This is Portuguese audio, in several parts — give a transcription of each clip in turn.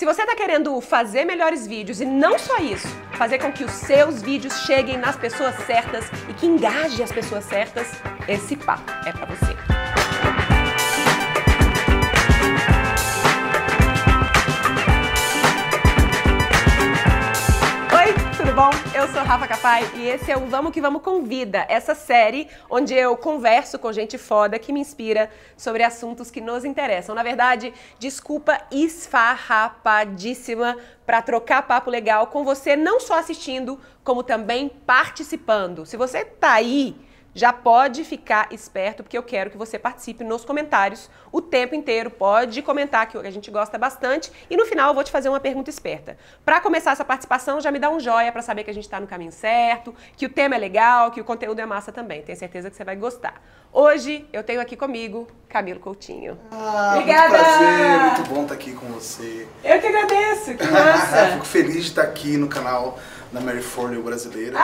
Se você está querendo fazer melhores vídeos e não só isso, fazer com que os seus vídeos cheguem nas pessoas certas e que engaje as pessoas certas, esse papo é para você. Bom? Eu sou Rafa Capai e esse é o Vamos Que Vamos Convida, essa série onde eu converso com gente foda que me inspira sobre assuntos que nos interessam. Na verdade, desculpa esfarrapadíssima para trocar papo legal com você, não só assistindo, como também participando. Se você tá aí já pode ficar esperto, porque eu quero que você participe nos comentários o tempo inteiro. Pode comentar, que a gente gosta bastante. E no final eu vou te fazer uma pergunta esperta. Para começar essa participação, já me dá um joia para saber que a gente está no caminho certo, que o tema é legal, que o conteúdo é massa também. Tenho certeza que você vai gostar. Hoje eu tenho aqui comigo Camilo Coutinho. Ah, Obrigada! Muito prazer, muito bom estar aqui com você. Eu que agradeço, que massa! Fico feliz de estar aqui no canal da Mary Forleo brasileira.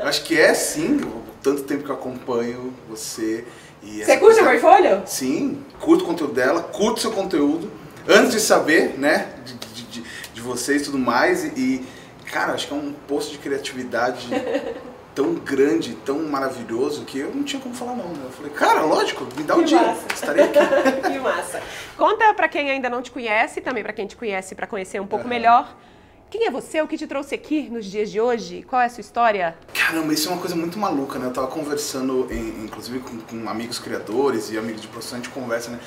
eu acho que é sim, tanto tempo que eu acompanho você. E você curte a Mary Forleo? Sim, curto o conteúdo dela, curto seu conteúdo. Antes de saber, né, de, de, de, de vocês e tudo mais. E, e, cara, acho que é um posto de criatividade tão grande, tão maravilhoso, que eu não tinha como falar não. Né? Eu falei, cara, lógico, me dá um que dia, massa. estarei aqui. que massa. Conta para quem ainda não te conhece, também para quem te conhece, para conhecer um pouco uhum. melhor quem é você? O que te trouxe aqui nos dias de hoje? Qual é a sua história? Caramba, isso é uma coisa muito maluca, né? Eu tava conversando, em, inclusive, com, com, amigos criadores e amigos de profissão, a gente conversa, né?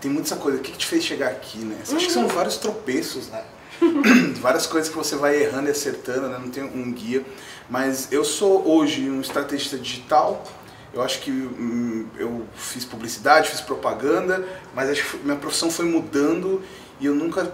Tem muita coisa. O que, que te fez chegar aqui, né? Uhum. Acho que são uhum. vários tropeços, né? Várias coisas que você vai errando e acertando, né? Não tem um guia. Mas eu sou hoje um estrategista digital. Eu acho que hum, eu fiz publicidade, fiz propaganda, mas acho que minha profissão foi mudando e eu nunca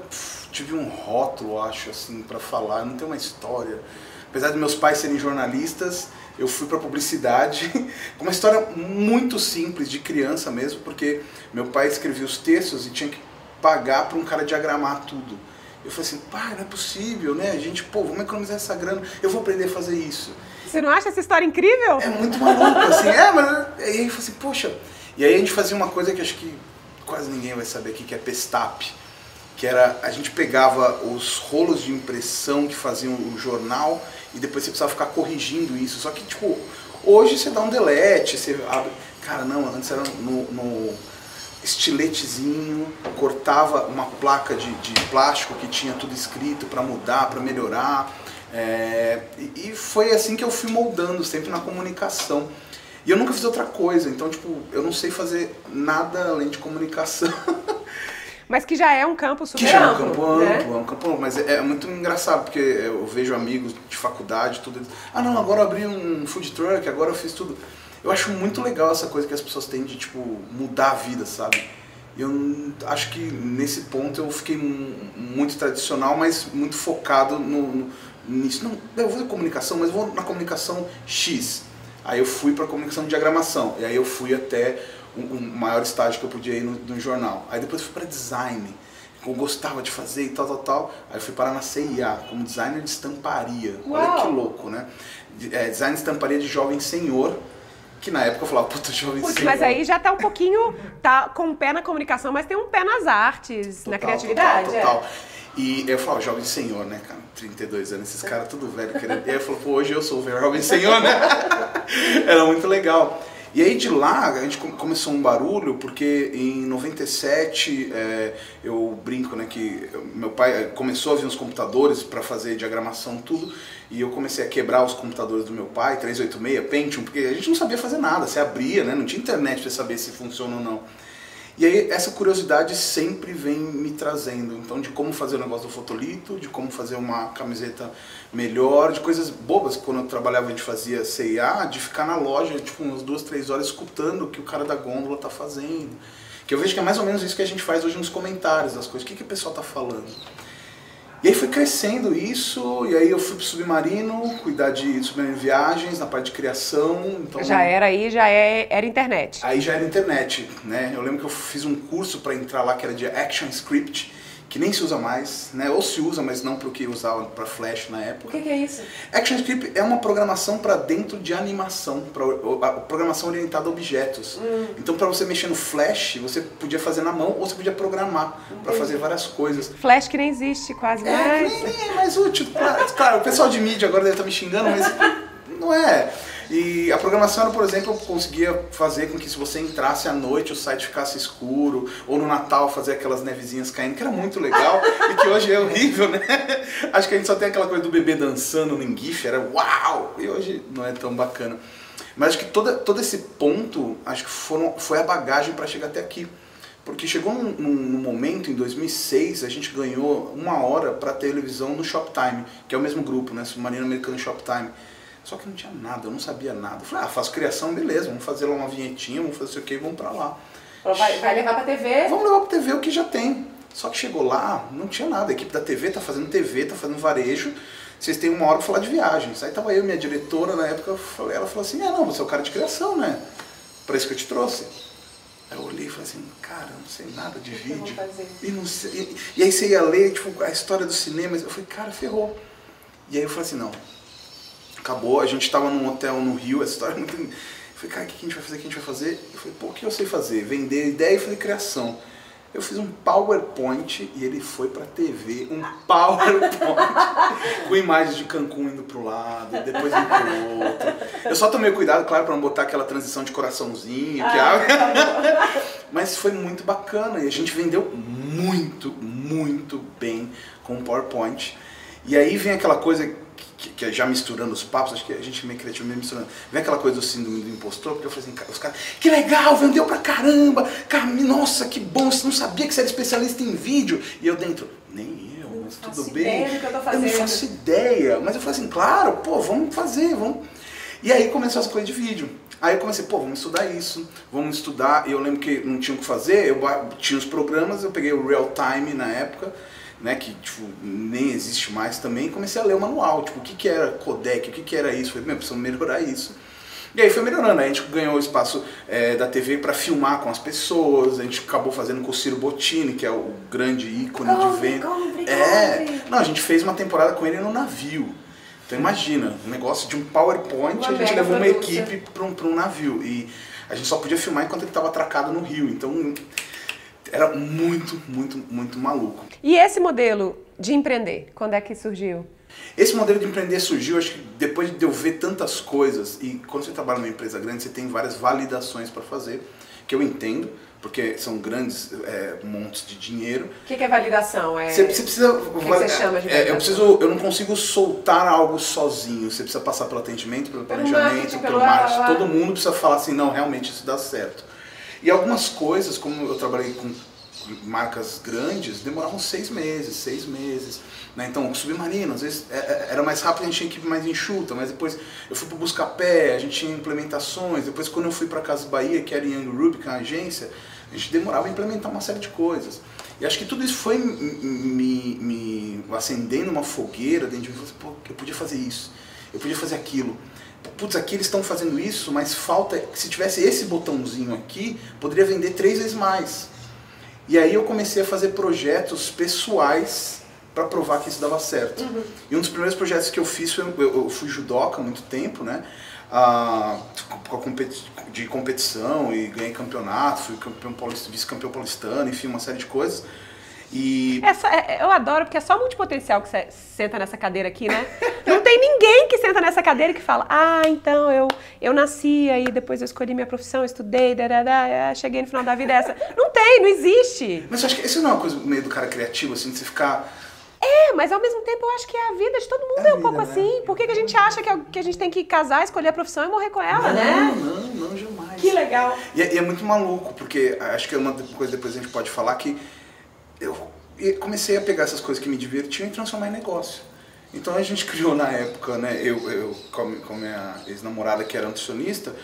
tive um rótulo, acho, assim, para falar, não tem uma história. Apesar de meus pais serem jornalistas, eu fui para publicidade, com uma história muito simples, de criança mesmo, porque meu pai escrevia os textos e tinha que pagar para um cara diagramar tudo. Eu falei assim, pai, não é possível, né? A gente, pô, vamos economizar essa grana, eu vou aprender a fazer isso. Você não acha essa história incrível? É muito maluco, assim, é, mas aí eu falei assim, poxa. E aí a gente fazia uma coisa que acho que quase ninguém vai saber aqui, que é pestap que era a gente pegava os rolos de impressão que faziam o jornal e depois você precisava ficar corrigindo isso. Só que, tipo, hoje você dá um delete, você abre. Cara, não, antes era no, no estiletezinho, cortava uma placa de, de, plástico que tinha tudo escrito para mudar, para melhorar. É, e, foi assim que eu fui moldando, sempre na comunicação. E eu nunca fiz outra coisa, então, tipo, eu não sei fazer nada além de comunicação. Mas que já é um campo super que já amplo. É um campo amplo, né? é um campo amplo, mas é, é, muito engraçado, porque eu vejo amigos de faculdade, tudo. Ah não, agora eu abri um food truck, agora eu fiz tudo. Eu acho muito legal essa coisa que as pessoas têm de, tipo, mudar a vida, sabe? Eu acho que nesse ponto eu fiquei muito tradicional, mas muito focado no, no nisso. Não, eu vou fazer comunicação, mas vou na comunicação X. Aí eu fui para comunicação de diagramação. E aí eu fui até o, o maior estágio que eu podia ir no, no jornal. Aí depois fui para design, que eu gostava de fazer e tal, tal, tal. Aí fui parar na CIA, como designer de estamparia. Uau. Olha que louco, né? É, design de estamparia de jovem senhor, que na época eu falava, puta, jovem Putz, senhor. Mas aí já tá um pouquinho, tá com um pé na comunicação, mas tem um pé nas artes, total, na criatividade. Total, total. É. E eu falo, jovem senhor, né, cara? 32 anos, esses caras tudo velho querendo. E aí eu falo, pô, hoje eu sou o jovem senhor, né? Era muito legal. E aí de lá a gente começou um barulho, porque em 97 é, eu brinco né, que meu pai começou a vir uns computadores para fazer diagramação tudo, e eu comecei a quebrar os computadores do meu pai, 386, Pentium, porque a gente não sabia fazer nada, você abria, né, não tinha internet para saber se funciona ou não. E aí essa curiosidade sempre vem me trazendo, então de como fazer o negócio do fotolito, de como fazer uma camiseta melhor, de coisas bobas, quando eu trabalhava a gente fazia CIA, de ficar na loja tipo umas duas, três horas escutando o que o cara da gôndola tá fazendo. Que eu vejo que é mais ou menos isso que a gente faz hoje nos comentários das coisas, o que, que o pessoal tá falando. E aí foi crescendo isso, e aí eu fui pro submarino, cuidar de submarino viagens, na parte de criação. Então, já era aí, já é, era internet. Aí já era internet, né? Eu lembro que eu fiz um curso para entrar lá que era de Action Script, que nem se usa mais, né? Ou se usa, mas não para o que usava para Flash na época. O que, que é isso? ActionScript é uma programação para dentro de animação, pra, a programação orientada a objetos. Hum. Então, para você mexer no Flash, você podia fazer na mão ou você podia programar para fazer várias coisas. Flash que nem existe quase É, mais. nem, nem é mais útil. Claro, claro, o pessoal de mídia agora deve estar me xingando, mas não é. E a programação era, por exemplo, eu conseguia fazer com que se você entrasse à noite o site ficasse escuro, ou no Natal fazer aquelas nevezinhas caindo, que era muito legal e que hoje é horrível, né? Acho que a gente só tem aquela coisa do bebê dançando no GIF, era uau! E hoje não é tão bacana. Mas acho que toda, todo esse ponto, acho que foram, foi a bagagem para chegar até aqui. Porque chegou num, num- num momento, em 2006, a gente ganhou uma hora para televisão no Shoptime, que é o mesmo grupo, né? Submarino Americano Shoptime. Só que não tinha nada, eu não sabia nada. Eu falei, ah, faço criação, beleza, vamos fazer lá uma vinhetinha, vamos fazer o que, vamos pra lá. Vai, vai levar pra TV? Vamos levar pra TV o que já tem. Só que chegou lá, não tinha nada. A equipe da TV tá fazendo TV, tá fazendo varejo. Vocês têm uma hora pra falar de viagens. Aí tava eu minha diretora na época, ela falou assim, é não, você é o cara de criação, né? Pra isso que eu te trouxe. Aí eu olhei e falei assim, cara, eu não sei nada de vídeo. E, não sei, e, e aí você ia ler, tipo, a história do cinema. Eu falei, cara, ferrou. E aí eu falei assim, não. Acabou, a gente tava num hotel no Rio, essa história é muito. Eu falei, cara, o que a gente vai fazer? O que a gente vai fazer? Eu falei, pô, o que eu sei fazer? Vender ideia e fazer criação. Eu fiz um PowerPoint e ele foi pra TV. Um PowerPoint com imagens de Cancún indo pro lado, depois indo pro outro. Eu só tomei cuidado, claro, pra não botar aquela transição de coraçãozinho, que Ah, a... Mas foi muito bacana e a gente vendeu muito, muito bem com o PowerPoint. E aí vem aquela coisa que, que é já misturando os papos, acho que a gente é meio criativo mesmo misturando. Vem aquela coisa do síndrome do impostor, porque eu falei assim, os caras, que legal, vendeu pra caramba, cara, nossa, que bom, você não sabia que você era especialista em vídeo. E eu dentro, nem eu, mas faço tudo bem. ideia do que eu tô não fazendo. faço ideia. Mas eu falei assim, claro, pô, vamos fazer, vamos. E aí começou essa coisa de vídeo. Aí eu comecei, pô, vamos estudar isso, vamos estudar. E eu lembro que não tinha o que fazer, eu tinha os programas, eu peguei o Real Time na época, né, que tipo, nem existe mais também, comecei a ler o manual, tipo, o que, que era codec, o que, que era isso. Falei, meu, precisamos melhorar isso. E aí foi melhorando, a gente ganhou o espaço eh, da TV para filmar com as pessoas, a gente acabou fazendo com o Ciro Bottini, que é o grande ícone de Compre, venda. compre, É, não, a gente fez uma temporada com ele no navio. Então imagina, um negócio de um PowerPoint, Uma a gente levou uma equipe para um, pra um navio. E a gente só podia filmar enquanto ele estava atracado no rio. Então era muito, muito, muito maluco. E esse modelo de empreender, quando é que surgiu? Esse modelo de empreender surgiu, acho que depois de eu ver tantas coisas, e quando você trabalha numa empresa grande, você tem várias validações para fazer, que eu entendo, porque são grandes é, montes de dinheiro. O que, que é validação? É... Você, você precisa. que você chama de é, eu validação? preciso. Eu não consigo soltar algo sozinho. Você precisa passar pelo atendimento, pelo Pelo planejamento, marketing, pelo pelo marketing. lá, lá. Todo mundo precisa falar assim, não, realmente isso dá certo. E algumas coisas, como eu trabalhei com marcas grandes, demoravam seis meses, seis meses. Né? Então, o submarino, às vezes é- é- era mais rápido, a gente tinha equipe mais enxuta, mas depois eu fui para Buscapé, a gente tinha implementações. Depois, quando eu fui para Casa Bahia, que era em Young que é a agência, a gente demorava a implementar uma série de coisas. E acho que tudo isso foi me, me, acendendo uma fogueira dentro de mim. Eu falei, pô, eu podia fazer isso, eu podia fazer aquilo. Putz, aqui eles estão fazendo isso, mas falta. Se tivesse esse botãozinho aqui, poderia vender três vezes mais. E aí eu comecei a fazer projetos pessoais para provar que isso dava certo. E um dos primeiros projetos que eu fiz foi eu, eu fui judoca há muito tempo, né? Ah, com a competi- de competição e ganhei campeonato, fui campeão paulista, vice-campeão paulistano, enfim, uma série de coisas. E É só- é- eu adoro, porque é só multipotencial que você senta nessa cadeira aqui, né? Não tem ninguém que senta nessa cadeira que fala, ah, então eu, eu nasci, aí depois eu escolhi minha profissão, estudei, dadadá, ah, cheguei no final da vida essa. Não tem, não existe. mas eu acho que isso não é uma coisa meio do cara criativo, assim, de você ficar. É, mas ao mesmo tempo eu acho que a vida de todo mundo É é, um vida, pouco né? assim. Por que, que a gente acha que, é- que a gente tem que casar, escolher a profissão e morrer com ela, não, né? não, não, jamais. Que legal. E é, e é muito maluco, porque acho que é uma coisa depois a gente pode falar que eu comecei a pegar essas coisas que me divertiam e transformar em negócio. Então a gente criou na época, né, eu, eu com a minha ex-namorada que era nutricionista,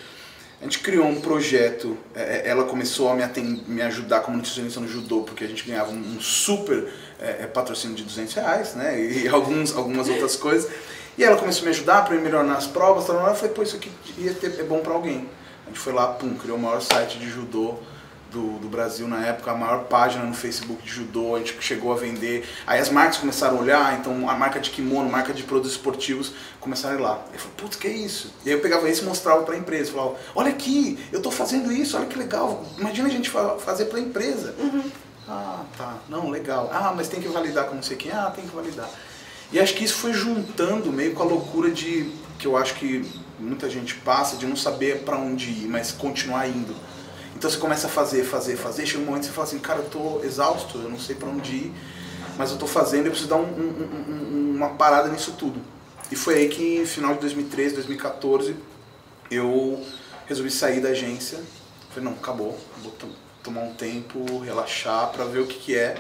a gente criou um projeto, é, é, ela começou a me, me ajudar como nutricionista no judô, porque a gente ganhava um, super é, é, patrocínio de 200 reais, né, e alguns, algumas outras coisas. E ela começou a me ajudar para melhorar nas provas, tal, eu pô, isso aqui ia ter, é bom para alguém. A gente foi lá, pum, criou o maior site de judô do, do, Brasil na época, a maior página no Facebook de judô, a gente chegou a vender. Aí as marcas começaram a olhar, então a marca de kimono, marca de produtos esportivos começaram a ir lá. Eu falei, putz, que é isso? E aí eu pegava isso e mostrava para a empresa. Falava, olha aqui, eu estou fazendo isso, olha que legal. Imagina a gente fazer para a empresa. Uhum. Ah, tá, não, legal. Ah, mas tem que validar com não sei quem. Ah, tem que validar. E acho que isso foi juntando meio com a loucura de que eu acho que muita gente passa de não saber para onde ir, mas continuar indo. Então você começa a fazer, fazer, fazer, chega um momento que você fala assim, cara, eu tô exausto, eu não sei para onde ir, mas eu tô fazendo, eu preciso dar um, um, um, uma parada nisso tudo. E foi aí que, final de 2013, 2014, eu resolvi sair da agência. Falei, não, acabou, vou tomar um tempo, relaxar para ver o que, que é.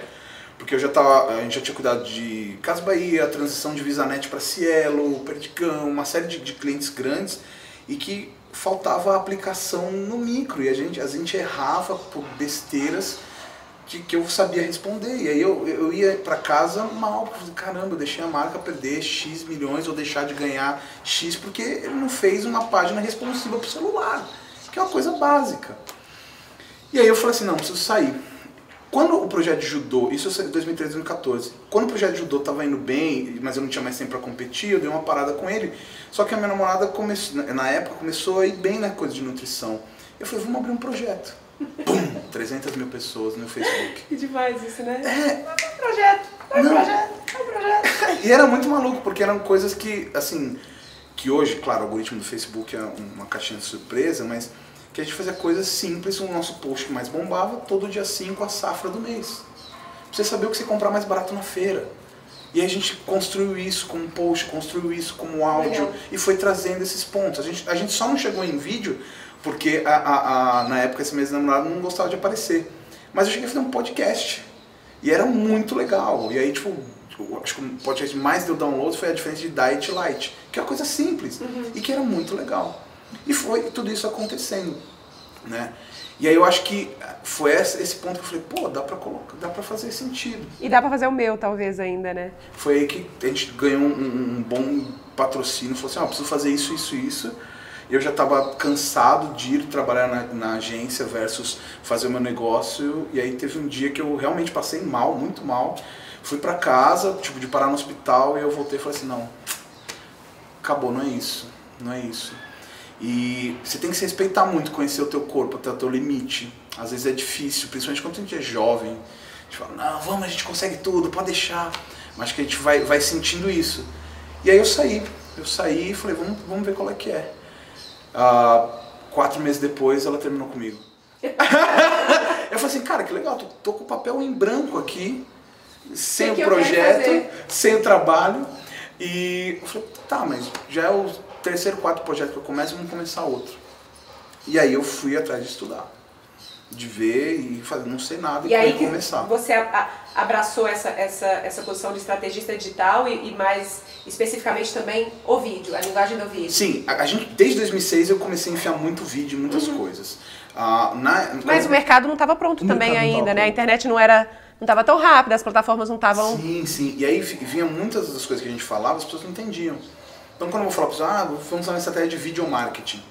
Porque eu já tava, a gente já tinha cuidado de Casa Bahia, transição de VisaNet para Cielo, Perdigão, uma série de, de clientes grandes e que faltava a aplicação no micro e a gente, a gente errava por besteiras que, que eu sabia responder. E aí eu, eu ia para casa mal, caramba, eu deixei a marca perder X milhões ou deixar de ganhar X porque ele não fez uma página responsiva para o celular, que é uma coisa básica. E aí eu falei assim, não, preciso sair. Quando o projeto de judô, isso em 2013, 2014, quando o projeto de judô estava indo bem, mas eu não tinha mais tempo para competir, eu dei uma parada com ele. Só que a minha namorada começou, na época começou a ir bem na coisa de nutrição. Eu falei, vamos abrir um projeto. Pum! 300 mil pessoas no Facebook. Que demais isso, né? É. Vai um projeto, vai um projeto, vai um projeto. e era muito maluco, porque eram coisas que, assim, que hoje, claro, o algoritmo do Facebook é uma caixinha de surpresa, mas que a gente fazia coisas simples, o nosso post que mais bombava, todo dia 5 a safra do mês. Pra você saber o que você comprar mais barato na feira. E a gente construiu isso como post, construiu isso como áudio Legal. e foi trazendo esses pontos. A gente, a gente só não chegou em vídeo porque a, a, a na época esse mês namorado não gostava de aparecer. Mas eu cheguei a fazer um podcast. E era muito legal. E aí, tipo, acho que o podcast mais deu download foi a diferença de Diet Light, que é uma coisa simples uhum. e que era muito legal. E foi tudo isso acontecendo, né? E aí eu acho que foi esse ponto que eu falei, pô, dá pra, colocar, dá pra fazer sentido. E dá pra fazer o meu, talvez, ainda, né? Foi aí que a gente ganhou um, um bom patrocínio, falou assim, ó, preciso fazer isso, isso, isso. Eu já estava cansado de ir trabalhar na, na, agência versus fazer o meu negócio. E aí teve um dia que eu realmente passei mal, muito mal. Fui para casa, tipo, de parar no hospital, e eu voltei e falei assim, não, acabou, não é isso, não é isso e você tem que se respeitar muito, conhecer o teu corpo, até o teu limite. Às vezes é difícil, principalmente quando a gente é jovem. A gente fala, não, vamos, a gente consegue tudo, pode deixar. Mas que a gente vai, vai sentindo isso. E aí eu saí, eu saí e falei, vamos, vamos ver qual é que é. Uh, quatro meses depois ela terminou comigo. eu falei assim, cara, que legal, tô, tô com o papel em branco aqui, sem o projeto, sem o trabalho. E eu falei, tá, mas já é o terceiro, quarto projeto que eu começo, vamos começar outro. E aí eu fui atrás de estudar, de ver e fazer, não sei nada e, e aí começar. Você abraçou essa, essa, essa posição de estrategista digital e, e, mais especificamente também o vídeo, a linguagem do vídeo. Sim, a, a gente desde 2006 eu comecei a enfiar muito vídeo, muitas uhum. coisas. Ah, na, Mas o mercado não estava pronto também ainda, né? A internet não era não estava tão rápida, as plataformas não estavam. Sim, sim. E aí vinha muitas das coisas que a gente falava, as pessoas não entendiam. Então quando eu vou falar para você, ah, vamos usar uma estratégia de video marketing.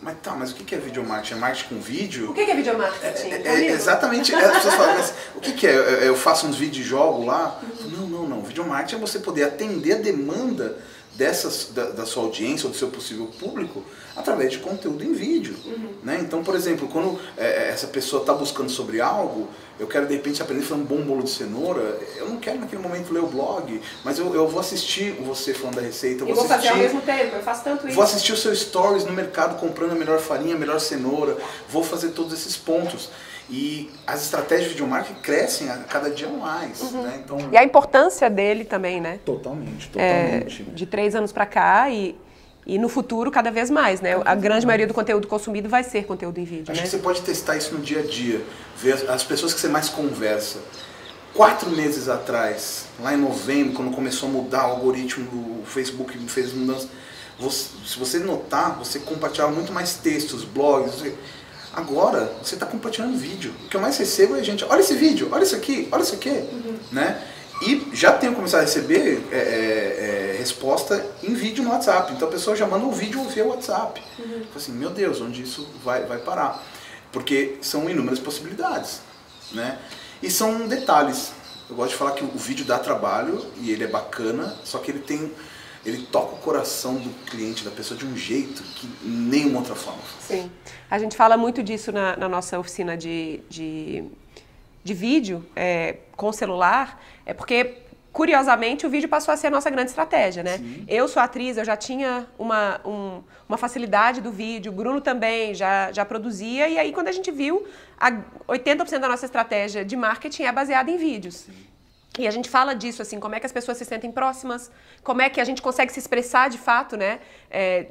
Mas tá, mas o que é video marketing? É marketing com vídeo? O que é video marketing? É, é, é exatamente, as pessoas falam, mas o que, é? Eu faço uns vídeos e jogo lá? Uhum. Não, não, não. Video marketing é você poder atender a demanda dessas, da, da, sua audiência ou do seu possível público através de conteúdo em vídeo. Uhum. Né? Então, por exemplo, quando é, essa pessoa está buscando sobre algo, eu quero de repente aprender a fazer um bom bolo de cenoura, eu não quero naquele momento ler o blog, mas eu, eu vou assistir você falando da receita. Eu vou, vou fazer ao mesmo tempo, eu faço tanto isso. Vou assistir o seu stories no mercado comprando a melhor farinha, a melhor cenoura, vou fazer todos esses pontos. E as estratégias de videomarketing crescem a cada dia mais. Uhum. Né? Então, e a importância dele também, né? Totalmente, totalmente. É, de três anos para cá e, e no futuro cada vez mais, né? A grande maioria do conteúdo consumido vai ser conteúdo em vídeo. Acho né? que você pode testar isso no dia a dia, ver as pessoas que você mais conversa. Quatro meses atrás, lá em novembro, quando começou a mudar o algoritmo do Facebook, fez mudanças, você, se você notar, você compartilhava muito mais textos, blogs. Você, Agora, você está compartilhando vídeo. O que eu mais recebo é gente, olha esse vídeo, olha isso aqui, olha isso aqui. Uhum. Né? E já tenho começado a receber é, é, é, resposta em vídeo no WhatsApp. Então a pessoa já manda um vídeo via WhatsApp. Uhum. assim, meu Deus, onde isso vai, vai parar? porque são inúmeras possibilidades, né? E são detalhes. Eu gosto de falar que o vídeo dá trabalho e ele é bacana, só que ele tem ele toca o coração do cliente, da pessoa, de um jeito que nenhuma outra forma. Sim. A gente fala muito disso na, na nossa oficina de, de, de vídeo é, com celular, é porque curiosamente, o vídeo passou a ser a nossa grande estratégia, né? Sim. Eu sou atriz, eu já tinha uma, um, uma facilidade do vídeo, o Bruno também já, já produzia, e aí quando a gente viu, a 80% da nossa estratégia de marketing é baseada em vídeos. Sim. E a gente fala disso, assim, como é que as pessoas se sentem próximas, como é que a gente consegue se expressar de fato, né? É,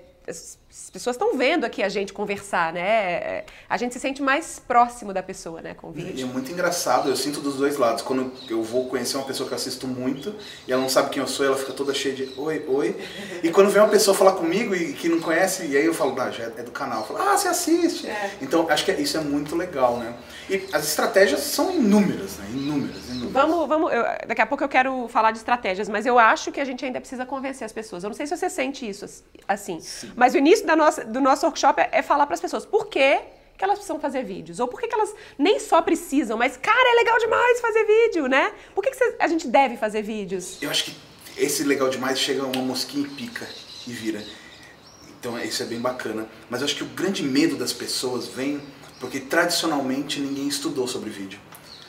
as pessoas estão vendo aqui a gente conversar, né? É, a gente se sente mais próximo da pessoa, né, com o vídeo. E é muito engraçado, eu sinto dos dois lados. Quando eu vou conhecer uma pessoa que eu assisto muito e ela não sabe quem eu sou, ela fica toda cheia de oi, oi. E quando vem uma pessoa falar comigo e que não conhece, e aí eu falo, ah, já é do canal. Eu falo, ah, você assiste. É. Então, acho que isso é muito legal, né? E as estratégias são inúmeras, né? Inúmeras, inúmeras. Vamos, vamos. Eu, daqui a pouco eu quero falar de estratégias, mas eu acho que a gente ainda precisa convencer as pessoas. Eu não sei se você sente isso assim. Sim. Mas o início da nossa, do nosso workshop é, é falar para as pessoas por que, que elas precisam fazer vídeos. Ou por que, que elas nem só precisam, mas, cara, é legal demais fazer vídeo, né? Por que, que a gente deve fazer vídeos? Eu acho que esse legal demais chega uma mosquinha e pica e vira. Então isso é bem bacana. Mas eu acho que o grande medo das pessoas vem porque tradicionalmente ninguém estudou sobre vídeo.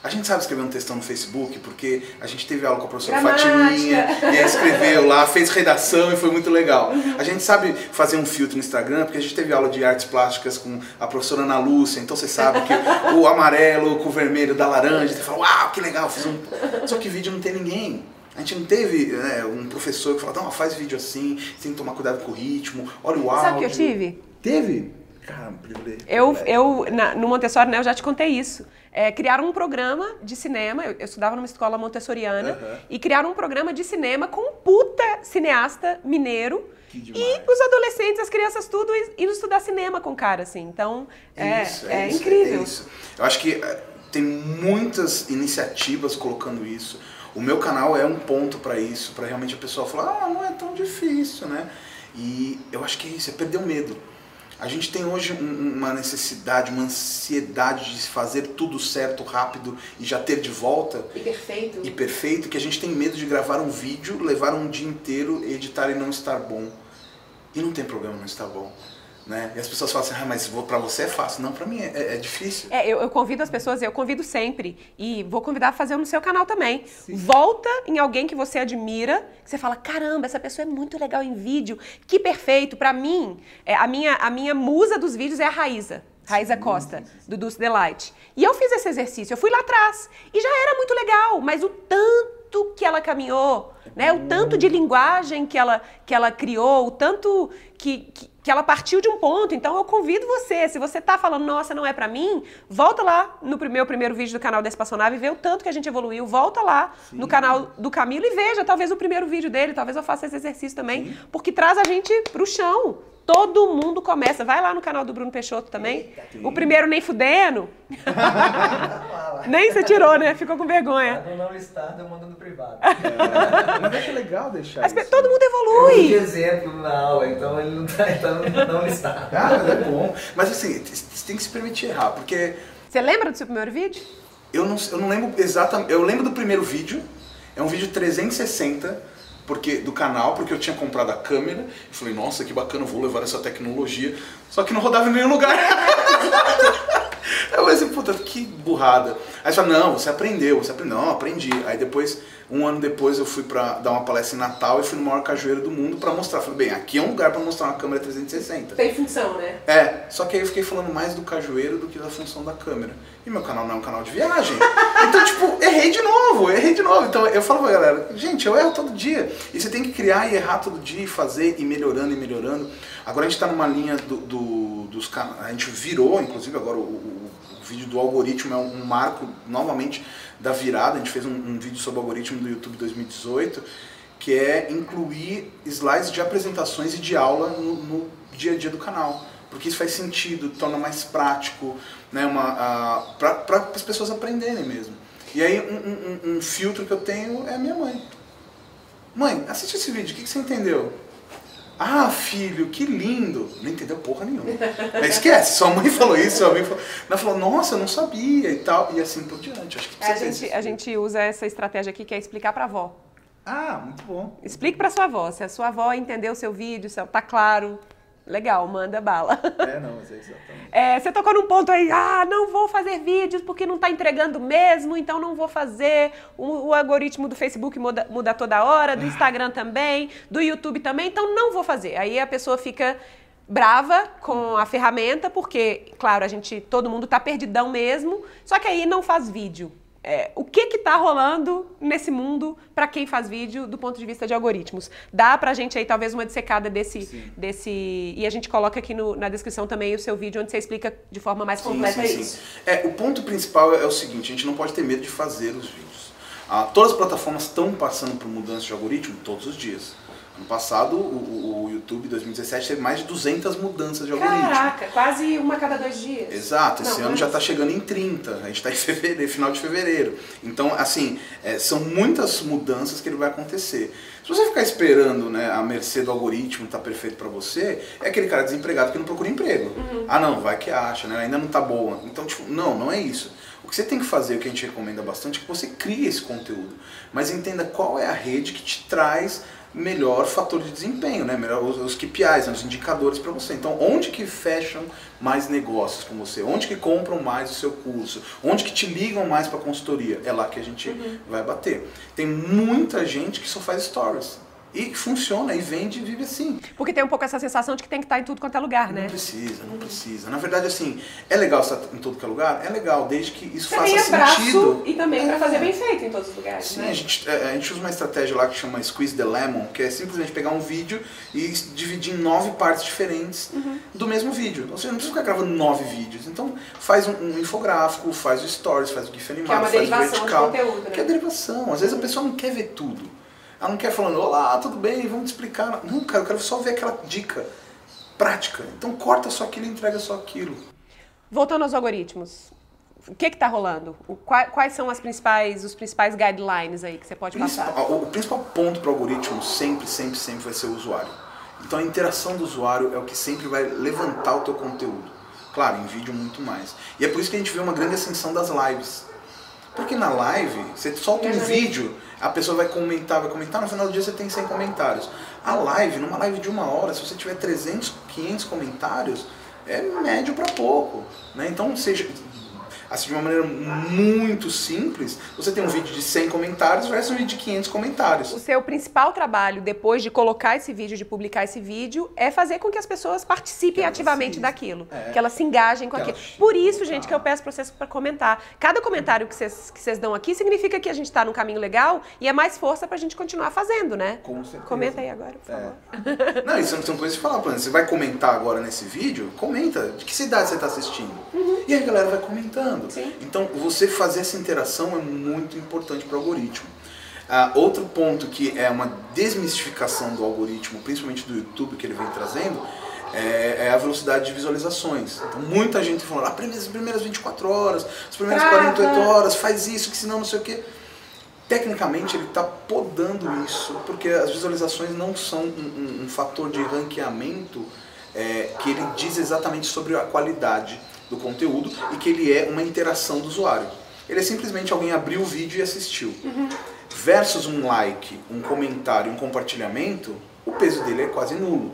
A gente sabe escrever um textão no Facebook, porque a gente teve aula com a professora Gramática. Fatiminha, e ela escreveu lá, fez redação e foi muito legal. A gente sabe fazer um filtro no Instagram, porque a gente teve aula de artes plásticas com a professora Ana Lúcia, então você sabe que o amarelo com o vermelho da laranja, você fala, uau, que legal, fiz um. Só que vídeo não tem ninguém. A gente não teve né, um professor que falou, não, faz vídeo assim, tem que tomar cuidado com o ritmo, olha o áudio. Sabe que eu tive? Teve? Caramba, eu, eu na, no Montessori, né, eu já te contei isso. É, criaram um programa de cinema, eu, eu estudava numa escola montessoriana, uhum. e criaram um programa de cinema com um puta cineasta mineiro. E os adolescentes, as crianças, tudo indo estudar cinema com o cara, assim. Então, é, isso, é, é isso, incrível. É isso. Eu acho que é, tem muitas iniciativas colocando isso. O meu canal é um ponto para isso, para realmente a pessoa falar, ah, não é tão difícil, né? E eu acho que é isso, é perder o medo. A gente tem hoje uma necessidade, uma ansiedade de fazer tudo certo, rápido e já ter de volta. E perfeito. E perfeito, que a gente tem medo de gravar um vídeo, levar um dia inteiro, editar e não estar bom. E não tem problema não estar bom. Né? E as pessoas falam assim, ah, mas para você é fácil. Não, para mim é, é, difícil. É, eu, eu, convido as pessoas, eu convido sempre. E vou convidar a fazer no seu canal também. Sim. Volta em alguém que você admira, que você fala, caramba, essa pessoa é muito legal em vídeo, que perfeito. Para mim, é, a, minha, a minha musa dos vídeos é a Raíza. Raíza Costa, do Dulce Delight. E eu fiz esse exercício, eu fui lá atrás. E já era muito legal, mas o tanto que ela caminhou, né? O tanto de linguagem que ela, que ela criou, o tanto que, que que ela partiu de um ponto. Então eu convido você, se você tá falando, nossa, não é para mim, volta lá no meu primeiro vídeo do canal da Espaçonave e vê o tanto que a gente evoluiu. Volta lá Sim. no canal do Camilo e veja, talvez o primeiro vídeo dele, talvez eu faça esse exercício também, Sim. porque traz a gente pro chão. Todo mundo começa. Vai lá no canal do Bruno Peixoto também. Eita, o primeiro nem fudendo. nem você tirou, né? Ficou com vergonha. Tá não listado, eu mando no privado. É, mas acho legal deixar Mas, isso. Todo mundo evolui. Eu exemplo na aula, então ele não tá então não listado. Ah, é bom. Mas assim, você tem que se permitir errar, porque... Você lembra do seu primeiro vídeo? Eu não, eu não lembro exatamente. Eu lembro do primeiro vídeo. É um vídeo 360 porque do canal, porque eu tinha comprado a câmera. E falei, nossa, que bacana, vou levar essa tecnologia. Só que não rodava em nenhum lugar. eu falei assim, puta, que burrada. Aí você fala, não, você aprendeu, você aprendeu. Não, aprendi. Aí depois, um ano depois, eu fui pra dar uma palestra em Natal e fui no maior cajueiro do mundo pra mostrar. Falei, bem, aqui é um lugar pra mostrar uma câmera 360. Tem função, né? É, só que aí eu fiquei falando mais do cajueiro do que da função da câmera. E meu canal não é um canal de viagem. Então, tipo, errei de novo, errei de novo. Então eu falo pra galera, gente, eu erro todo dia. E você tem que criar e errar todo dia e fazer e melhorando e melhorando. Agora a gente tá numa linha do, do dos canais. A gente virou, inclusive, agora o, o, o, vídeo do algoritmo é um, marco novamente da virada. A gente fez um, um vídeo sobre o algoritmo do YouTube 2018, que é incluir slides de apresentações e de aula no, no dia a dia do canal porque isso faz sentido, torna mais prático, né, para as pessoas aprenderem mesmo. E aí um, um, um, filtro que eu tenho é minha mãe. Mãe, assiste esse vídeo, o que, que você entendeu? Ah, filho, que lindo. Não entendeu porra nenhuma. Mas esquece, sua mãe falou isso, sua mãe falou. Ela falou, nossa, eu não sabia e tal. E assim por diante. Acho que a, gente, a gente usa essa estratégia aqui que é explicar pra avó. Ah, muito bom. Explique pra sua avó. Se a sua avó entendeu o seu vídeo, se tá claro, legal, manda bala. É, não, mas é exatamente. É, você tocou num ponto aí, ah, não vou fazer vídeos porque não tá entregando mesmo, então não vou fazer. O, o algoritmo do Facebook muda, muda toda hora, do Instagram também, do YouTube também, então não vou fazer. Aí a pessoa fica brava com a ferramenta, porque, claro, a gente, todo mundo tá perdidão mesmo, só que aí não faz vídeo. É, o que que tá rolando nesse mundo para quem faz vídeo do ponto de vista de algoritmos? Dá pra gente aí talvez uma dissecada desse, Sim. desse e a gente coloca aqui no- na descrição também o seu vídeo onde você explica de forma mais completa sim, isso. sim. É, o ponto principal é o seguinte, a gente não pode ter medo de fazer os vídeos. Ah, todas as plataformas estão passando por mudança de algoritmo todos os dias. Ano passado, o, o- YouTube 2017 teve mais de 200 mudanças de algoritmo. Caraca, quase uma a cada dois dias. Exato, esse Não, ano já mas- está chegando em 30, a gente está em fevereiro, final de fevereiro. Então, assim, é, são muitas mudanças que ele vai acontecer. Se você ficar esperando né, a mercê do algoritmo estar perfeito para você, é aquele cara desempregado que não procura emprego. Uhum. Ah, não, vai que acha, né? ainda não tá boa. Então, tipo, não, não é isso. O que você tem que fazer, o que a gente recomenda bastante, é que você crie esse conteúdo. Mas entenda qual é a rede que te traz melhor fator de desempenho, né? Melhor os, os KPIs, né? os indicadores para você. Então, onde que fecham mais negócios com você? Onde que compram mais o seu curso? Onde que te ligam mais para consultoria? É lá que a gente vai bater. Tem muita gente que só faz stories e funciona e vende e vive assim. Porque tem um pouco essa sensação de que tem que estar em tudo quanto é lugar, né? Não precisa, não precisa. Na verdade, assim, é legal estar em todo que é lugar? É legal, desde que isso Você faça abraço sentido. e também pra É. fazer bem feito em todos os lugares, Sim, né? a gente, é, a gente usa uma estratégia lá que chama Squeeze the Lemon, que é simplesmente pegar um vídeo e dividir em nove partes diferentes Uhum. do mesmo vídeo. Ou seja, não precisa ficar gravando nove vídeos. Então, faz um, um infográfico, faz o stories, faz o GIF animado, Que é uma faz o derivação de vertical. conteúdo, né? Que é derivação. Às vezes a pessoa não quer ver tudo. Ela não quer falando, olá, tudo bem, vamos te explicar. Não, cara, eu quero só ver aquela dica prática. Então, corta só aquilo e entrega só aquilo. Voltando aos algoritmos, o que que tá rolando? O- qua- quais são as principais, os principais guidelines aí que você pode passar? Principal- o, o principal ponto para o algoritmo sempre, sempre, sempre vai ser o usuário. Então a interação do usuário é o que sempre vai levantar o teu conteúdo. Claro, em vídeo muito mais. E é por isso que a gente vê uma grande ascensão das lives. Porque na live, você solta um vídeo, a pessoa vai comentar, vai comentar, no final do dia você tem 100 comentários. A live, numa live de uma hora, se você tiver 300, 500 comentários, é médio para pouco. Né? Então, seja, assim, de uma maneira muito simples, você tem um vídeo de 100 comentários versus um vídeo de 500 comentários. O seu principal trabalho depois de colocar esse vídeo, de publicar esse vídeo, é fazer com que as pessoas participem ativamente se- daquilo. é. Que elas se engajem com Que aquilo. Por isso, gente, que eu peço pra vocês para comentar. Cada comentário que vocês, que vocês dão aqui significa que a gente tá num caminho legal e é mais força pra gente continuar fazendo, né? Com certeza. Comenta aí agora, por É. favor. Não, isso são coisas de falar, por exemplo, você vai comentar agora nesse vídeo, comenta de que cidade você está assistindo. E aí a galera vai comentando. Sim. Então, você fazer essa interação é muito importante para o algoritmo. Ah, outro ponto que é uma desmistificação do algoritmo, principalmente do YouTube que ele vem trazendo, é, é a velocidade de visualizações. Então, muita gente falando, ah, primeiras, primeiras 24 horas, as primeiras Trava. 48 horas, faz isso, que senão não sei o quê. Tecnicamente, ele está podando isso, porque as visualizações não são um, um- um fator de ranqueamento é, que ele diz exatamente sobre a qualidade do conteúdo e que ele é uma interação do usuário. Ele é simplesmente alguém abriu o vídeo e assistiu. Versus um like, um comentário, um compartilhamento, o peso dele é quase nulo.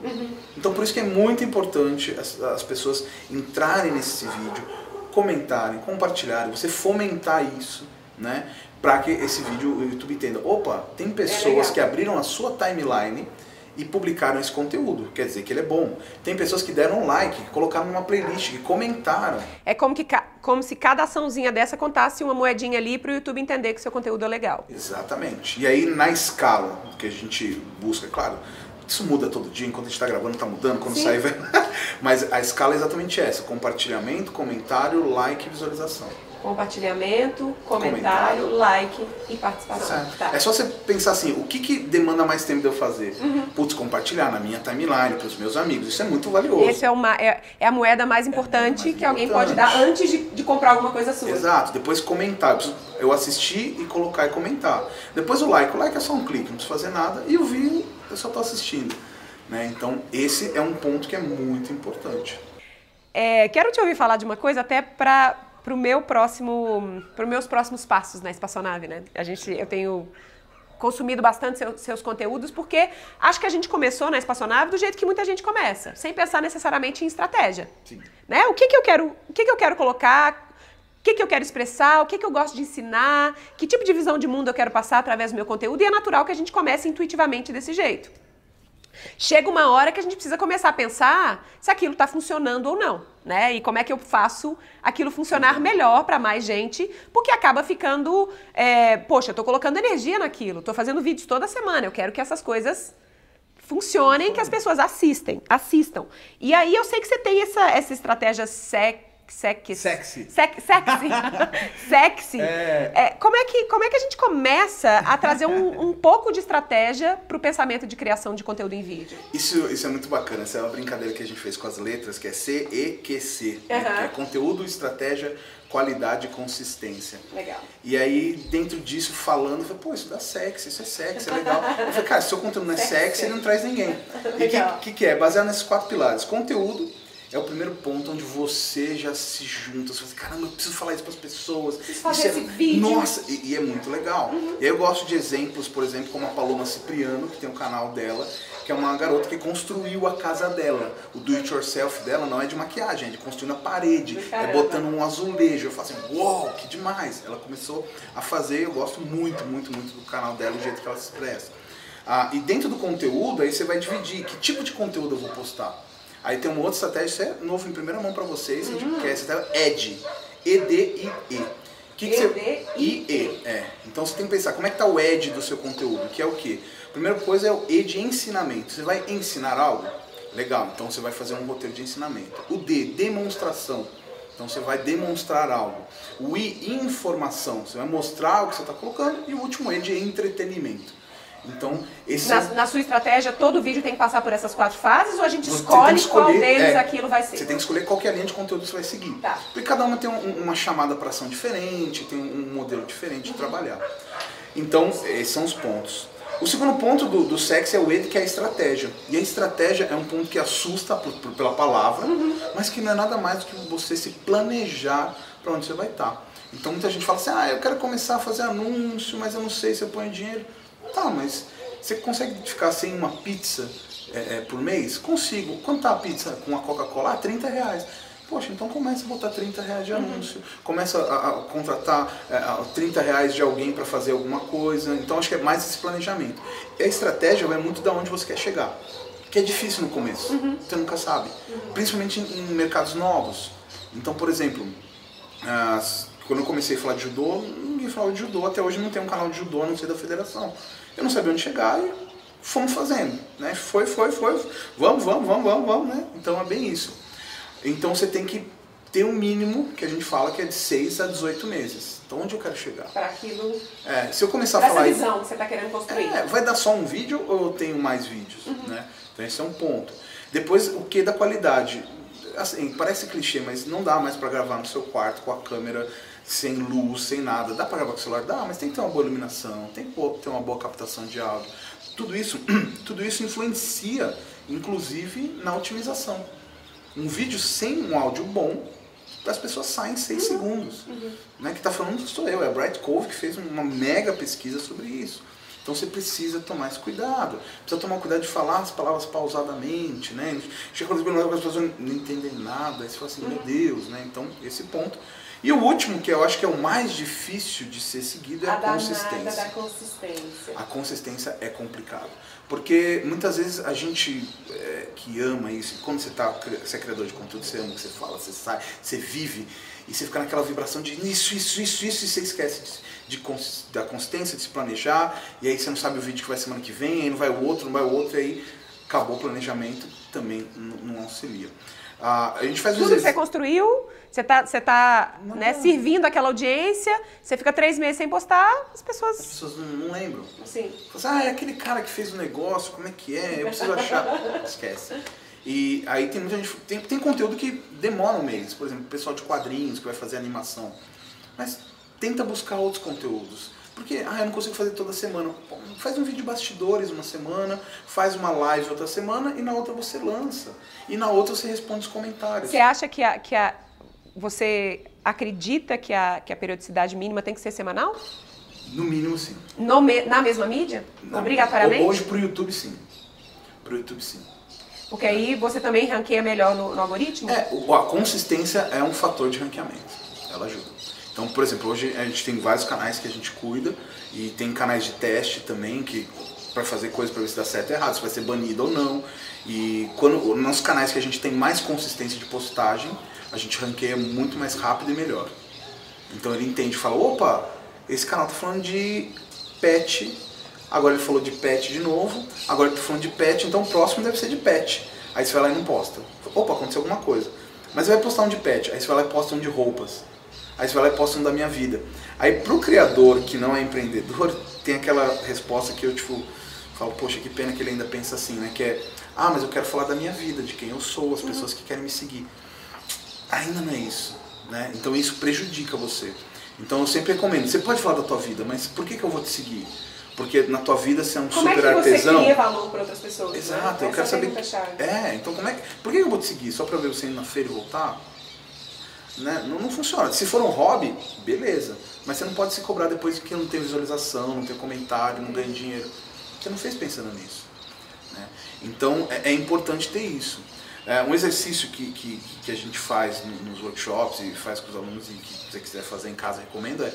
Então por isso que é muito importante as, as pessoas entrarem nesse vídeo, comentarem, compartilharem, você fomentar isso, né? Para que esse vídeo o YouTube entenda. Opa, tem pessoas legal. que abriram a sua timeline e publicaram esse conteúdo. Quer dizer que ele é bom. Tem pessoas que deram um like, que colocaram numa playlist, que comentaram. É como, que, como se cada açãozinha dessa contasse uma moedinha ali pro YouTube entender que seu conteúdo é legal. Exatamente. E aí na escala que a gente busca, claro, isso muda todo dia, enquanto a gente está gravando está mudando, quando Sim. sai vai... Mas a escala é exatamente essa, compartilhamento, comentário, like e visualização. Compartilhamento, comentário, Comentário. like e participação. Tá. É só você pensar assim, o que, que demanda mais tempo de eu fazer? Uhum. Putz, compartilhar na minha timeline, para os meus amigos, isso é muito valioso. Esse é, uma, é, é a moeda mais importante mais que alguém importante. pode dar antes de, de comprar alguma coisa sua. Exato, depois comentar. Eu, eu assistir e colocar e comentar. Depois o like. O like é só um clique, não preciso fazer nada. E o vídeo, eu só estou assistindo. Né? Então, esse é um ponto que é muito importante. É, quero te ouvir falar de uma coisa até para o meu próximo, para meus próximos passos na espaçonave, né? A gente, eu tenho consumido bastante seu, seus conteúdos porque acho que a gente começou na espaçonave do jeito que muita gente começa, sem pensar necessariamente em estratégia. Sim. Né? O que, que eu quero, o que, que eu quero colocar, o que, que eu quero expressar, o que, que eu gosto de ensinar, que tipo de visão de mundo eu quero passar através do meu conteúdo, e é natural que a gente comece intuitivamente desse jeito. Chega uma hora que a gente precisa começar a pensar se aquilo está funcionando ou não, né? E como é que eu faço aquilo funcionar melhor para mais gente, porque acaba ficando, é, poxa, eu estou colocando energia naquilo, estou fazendo vídeos toda semana, eu quero que essas coisas funcionem, que as pessoas assistem, assistam. E aí eu sei que você tem essa, essa estratégia sec Sexy. Sexy. Sec, sexy. sexy. É... É, como, é que, como é que a gente começa a trazer um, um pouco de estratégia para o pensamento de criação de conteúdo em vídeo? Isso, isso é muito bacana. Essa é uma brincadeira que a gente fez com as letras, que é C, E, Q, C. Uhum. Né? Que é conteúdo, estratégia, qualidade e consistência. Legal. E aí, dentro disso, falando, eu falei, pô, isso dá sexy, isso é sexy, é legal. Eu falei, cara, se seu conteúdo não é sexy, sexy ele não traz ninguém. E o que, que, que é? Baseado nesses quatro pilares. Conteúdo, é o primeiro ponto onde você já se junta. Você fala assim, caramba, eu preciso falar isso para as pessoas. Preciso fazer isso é... esse vídeo. Nossa, e, e, é muito legal. Uhum. E aí eu gosto de exemplos, por exemplo, como a Paloma Cipriano, que tem o um canal dela, que é uma garota que construiu a casa dela. O do it yourself dela não é de maquiagem, é de construir na parede, é botando um azulejo. Eu falo assim, uou, wow, que demais. Ela começou a fazer, eu gosto muito, muito, muito do canal dela, o jeito que ela se expressa. Ah, e dentro do conteúdo, aí você vai dividir que tipo de conteúdo eu vou postar. Aí tem uma outra estratégia, isso é novo em primeira mão para vocês, que é a estratégia ED. E-D-I-E. Que que você... I-E. É. Então você tem que pensar, como é que está o ED do seu conteúdo? Que é o quê? Primeira coisa é o E de ensinamento. Você vai ensinar algo? Legal, então você vai fazer um roteiro de ensinamento. O D, demonstração. Então você vai demonstrar algo. O I, informação. Você vai mostrar o que você está colocando. E o último E de entretenimento. Então, esse na, é... na, sua estratégia, todo vídeo tem que passar por essas quatro fases ou a gente escolhe escolher, qual deles é, aquilo vai ser? Você tem que escolher qual é a linha de conteúdo que você vai seguir. Tá. Porque cada uma tem um, uma chamada para ação diferente, tem um modelo diferente uhum. de trabalhar. Então, esses são os pontos. O segundo ponto do, do sexo é o ED, que é a estratégia. E a estratégia é um ponto que assusta por, por, pela palavra, uhum. mas que não é nada mais do que você se planejar para onde você vai estar. Então muita gente fala assim, ah, eu quero começar a fazer anúncio, mas eu não sei se eu ponho dinheiro. Tá, mas você consegue ficar sem uma pizza é, é, por mês? Consigo. Quanto tá a pizza com a Coca-Cola? Ah, 30 reais. Poxa, então começa a botar 30 reais de anúncio, uhum. começa a, a contratar é, 30 reais de alguém para fazer alguma coisa. Então acho que é mais esse planejamento. E a estratégia vai muito da onde você quer chegar. Que é difícil no começo, uhum. você nunca sabe. Uhum. Principalmente em, em, mercados novos. Então, por exemplo, as, quando eu comecei a falar de judô, ninguém falava de judô. Até hoje não tem um canal de judô, não sei da federação. Eu não sabia onde chegar e fomos fazendo, né? Foi, foi, foi, vamos, vamos, vamos, vamos, vamos, né? Então é bem isso. Então você tem que ter um mínimo que a gente fala que é de 6 a 18 meses. Então onde eu quero chegar? Para aquilo. É, se eu começar a falar. Essa visão que você está querendo construir. É, vai dar só um vídeo ou eu tenho mais vídeos? Uhum. Né? Então esse é um ponto. Depois, o que da qualidade? Assim, parece clichê, mas não dá mais para gravar no seu quarto com a câmera sem luz, sem nada. Dá para gravar com o celular? Dá, mas tem que ter uma boa iluminação, tem que ter uma boa captação de áudio. Tudo isso, tudo isso influencia, inclusive, na otimização. Um vídeo sem um áudio bom, as pessoas saem em 6 uhum. segundos. Uhum. Né? Que está falando sou eu, é a Bright Cove que fez uma mega pesquisa sobre isso. Então você precisa tomar esse cuidado. Precisa tomar cuidado de falar as palavras pausadamente, né? Chega quando as pessoas não entendem nada, aí você fala assim, meu uhum. Deus, né? Então, esse ponto e o último, que eu acho que é o mais difícil de ser seguido, é a, a consistência. Da consistência. A consistência é complicado. Porque muitas vezes a gente é, que ama isso, quando você, tá, você é criador de conteúdo, você ama o que você fala, você sai, você vive, e você fica naquela vibração de isso, isso, isso, isso, e você esquece de, de, da consistência, de se planejar, e aí você não sabe o vídeo que vai semana que vem, aí não vai o outro, não vai o outro, e aí acabou o planejamento, também não, não auxilia. Ah, a gente faz Tudo que você construiu, você está você tá, né, servindo aquela audiência, você fica três meses sem postar, as pessoas. As pessoas não, não lembram. Sim. Você, ah, é aquele cara que fez o um negócio, como é que é? Eu preciso achar. Esquece. E aí tem muita gente. Tem, tem conteúdo que demora um mês, por exemplo, o pessoal de quadrinhos que vai fazer animação. Mas tenta buscar outros conteúdos. Porque, ah, eu não consigo fazer toda semana. Pô, faz um vídeo de bastidores uma semana, faz uma live outra semana e na outra você lança. E na outra você responde os comentários. Você acha que a, que a você acredita que a, que a periodicidade mínima tem que ser semanal? No mínimo, sim. No me- na mesma mídia? Na- Obrigatoriamente? Hoje pro YouTube, sim. Pro YouTube, sim. Porque aí você também ranqueia melhor no, no algoritmo? É, a consistência é um fator de ranqueamento. Ela ajuda. Então, por exemplo, hoje a gente tem vários canais que a gente cuida e tem canais de teste também que para fazer coisas para ver se dá certo ou errado, se vai ser banido ou não. E quando nos canais que a gente tem mais consistência de postagem, a gente ranqueia muito mais rápido e melhor. Então ele entende, fala, opa, esse canal tá falando de pet, agora ele falou de pet de novo, agora ele tá falando de pet, então o próximo deve ser de pet. Aí você vai lá e não posta. Opa, aconteceu alguma coisa. Mas vai postar um de pet, aí você vai lá e posta um de roupas. Aí você vai lá e posta um da minha vida. Aí pro criador que não é empreendedor, tem aquela resposta que eu tipo falo, poxa, que pena que ele ainda pensa assim, né? Que é, ah, mas eu quero falar da minha vida, de quem eu sou, as pessoas que querem me seguir. Ainda não é isso, né? Então isso prejudica você. Então eu sempre recomendo, você pode falar da tua vida, mas por que, que eu vou te seguir? Porque na tua vida você é um Como é super que você artesão. cria valor para outras pessoas? Exato, né? eu quero é a saber. pergunta-chave. É, então como é que. Por que eu vou te seguir? Só pra ver você indo na feira e voltar? Né? Não, não funciona. Se for um hobby, beleza. Mas você não pode se cobrar depois que não tem visualização, não tem comentário, não ganha dinheiro. Você não fez pensando nisso. né? Então é, é importante ter isso. É, um exercício que, que, que a gente faz no- nos workshops e faz com os alunos e que você quiser fazer em casa, recomendo, é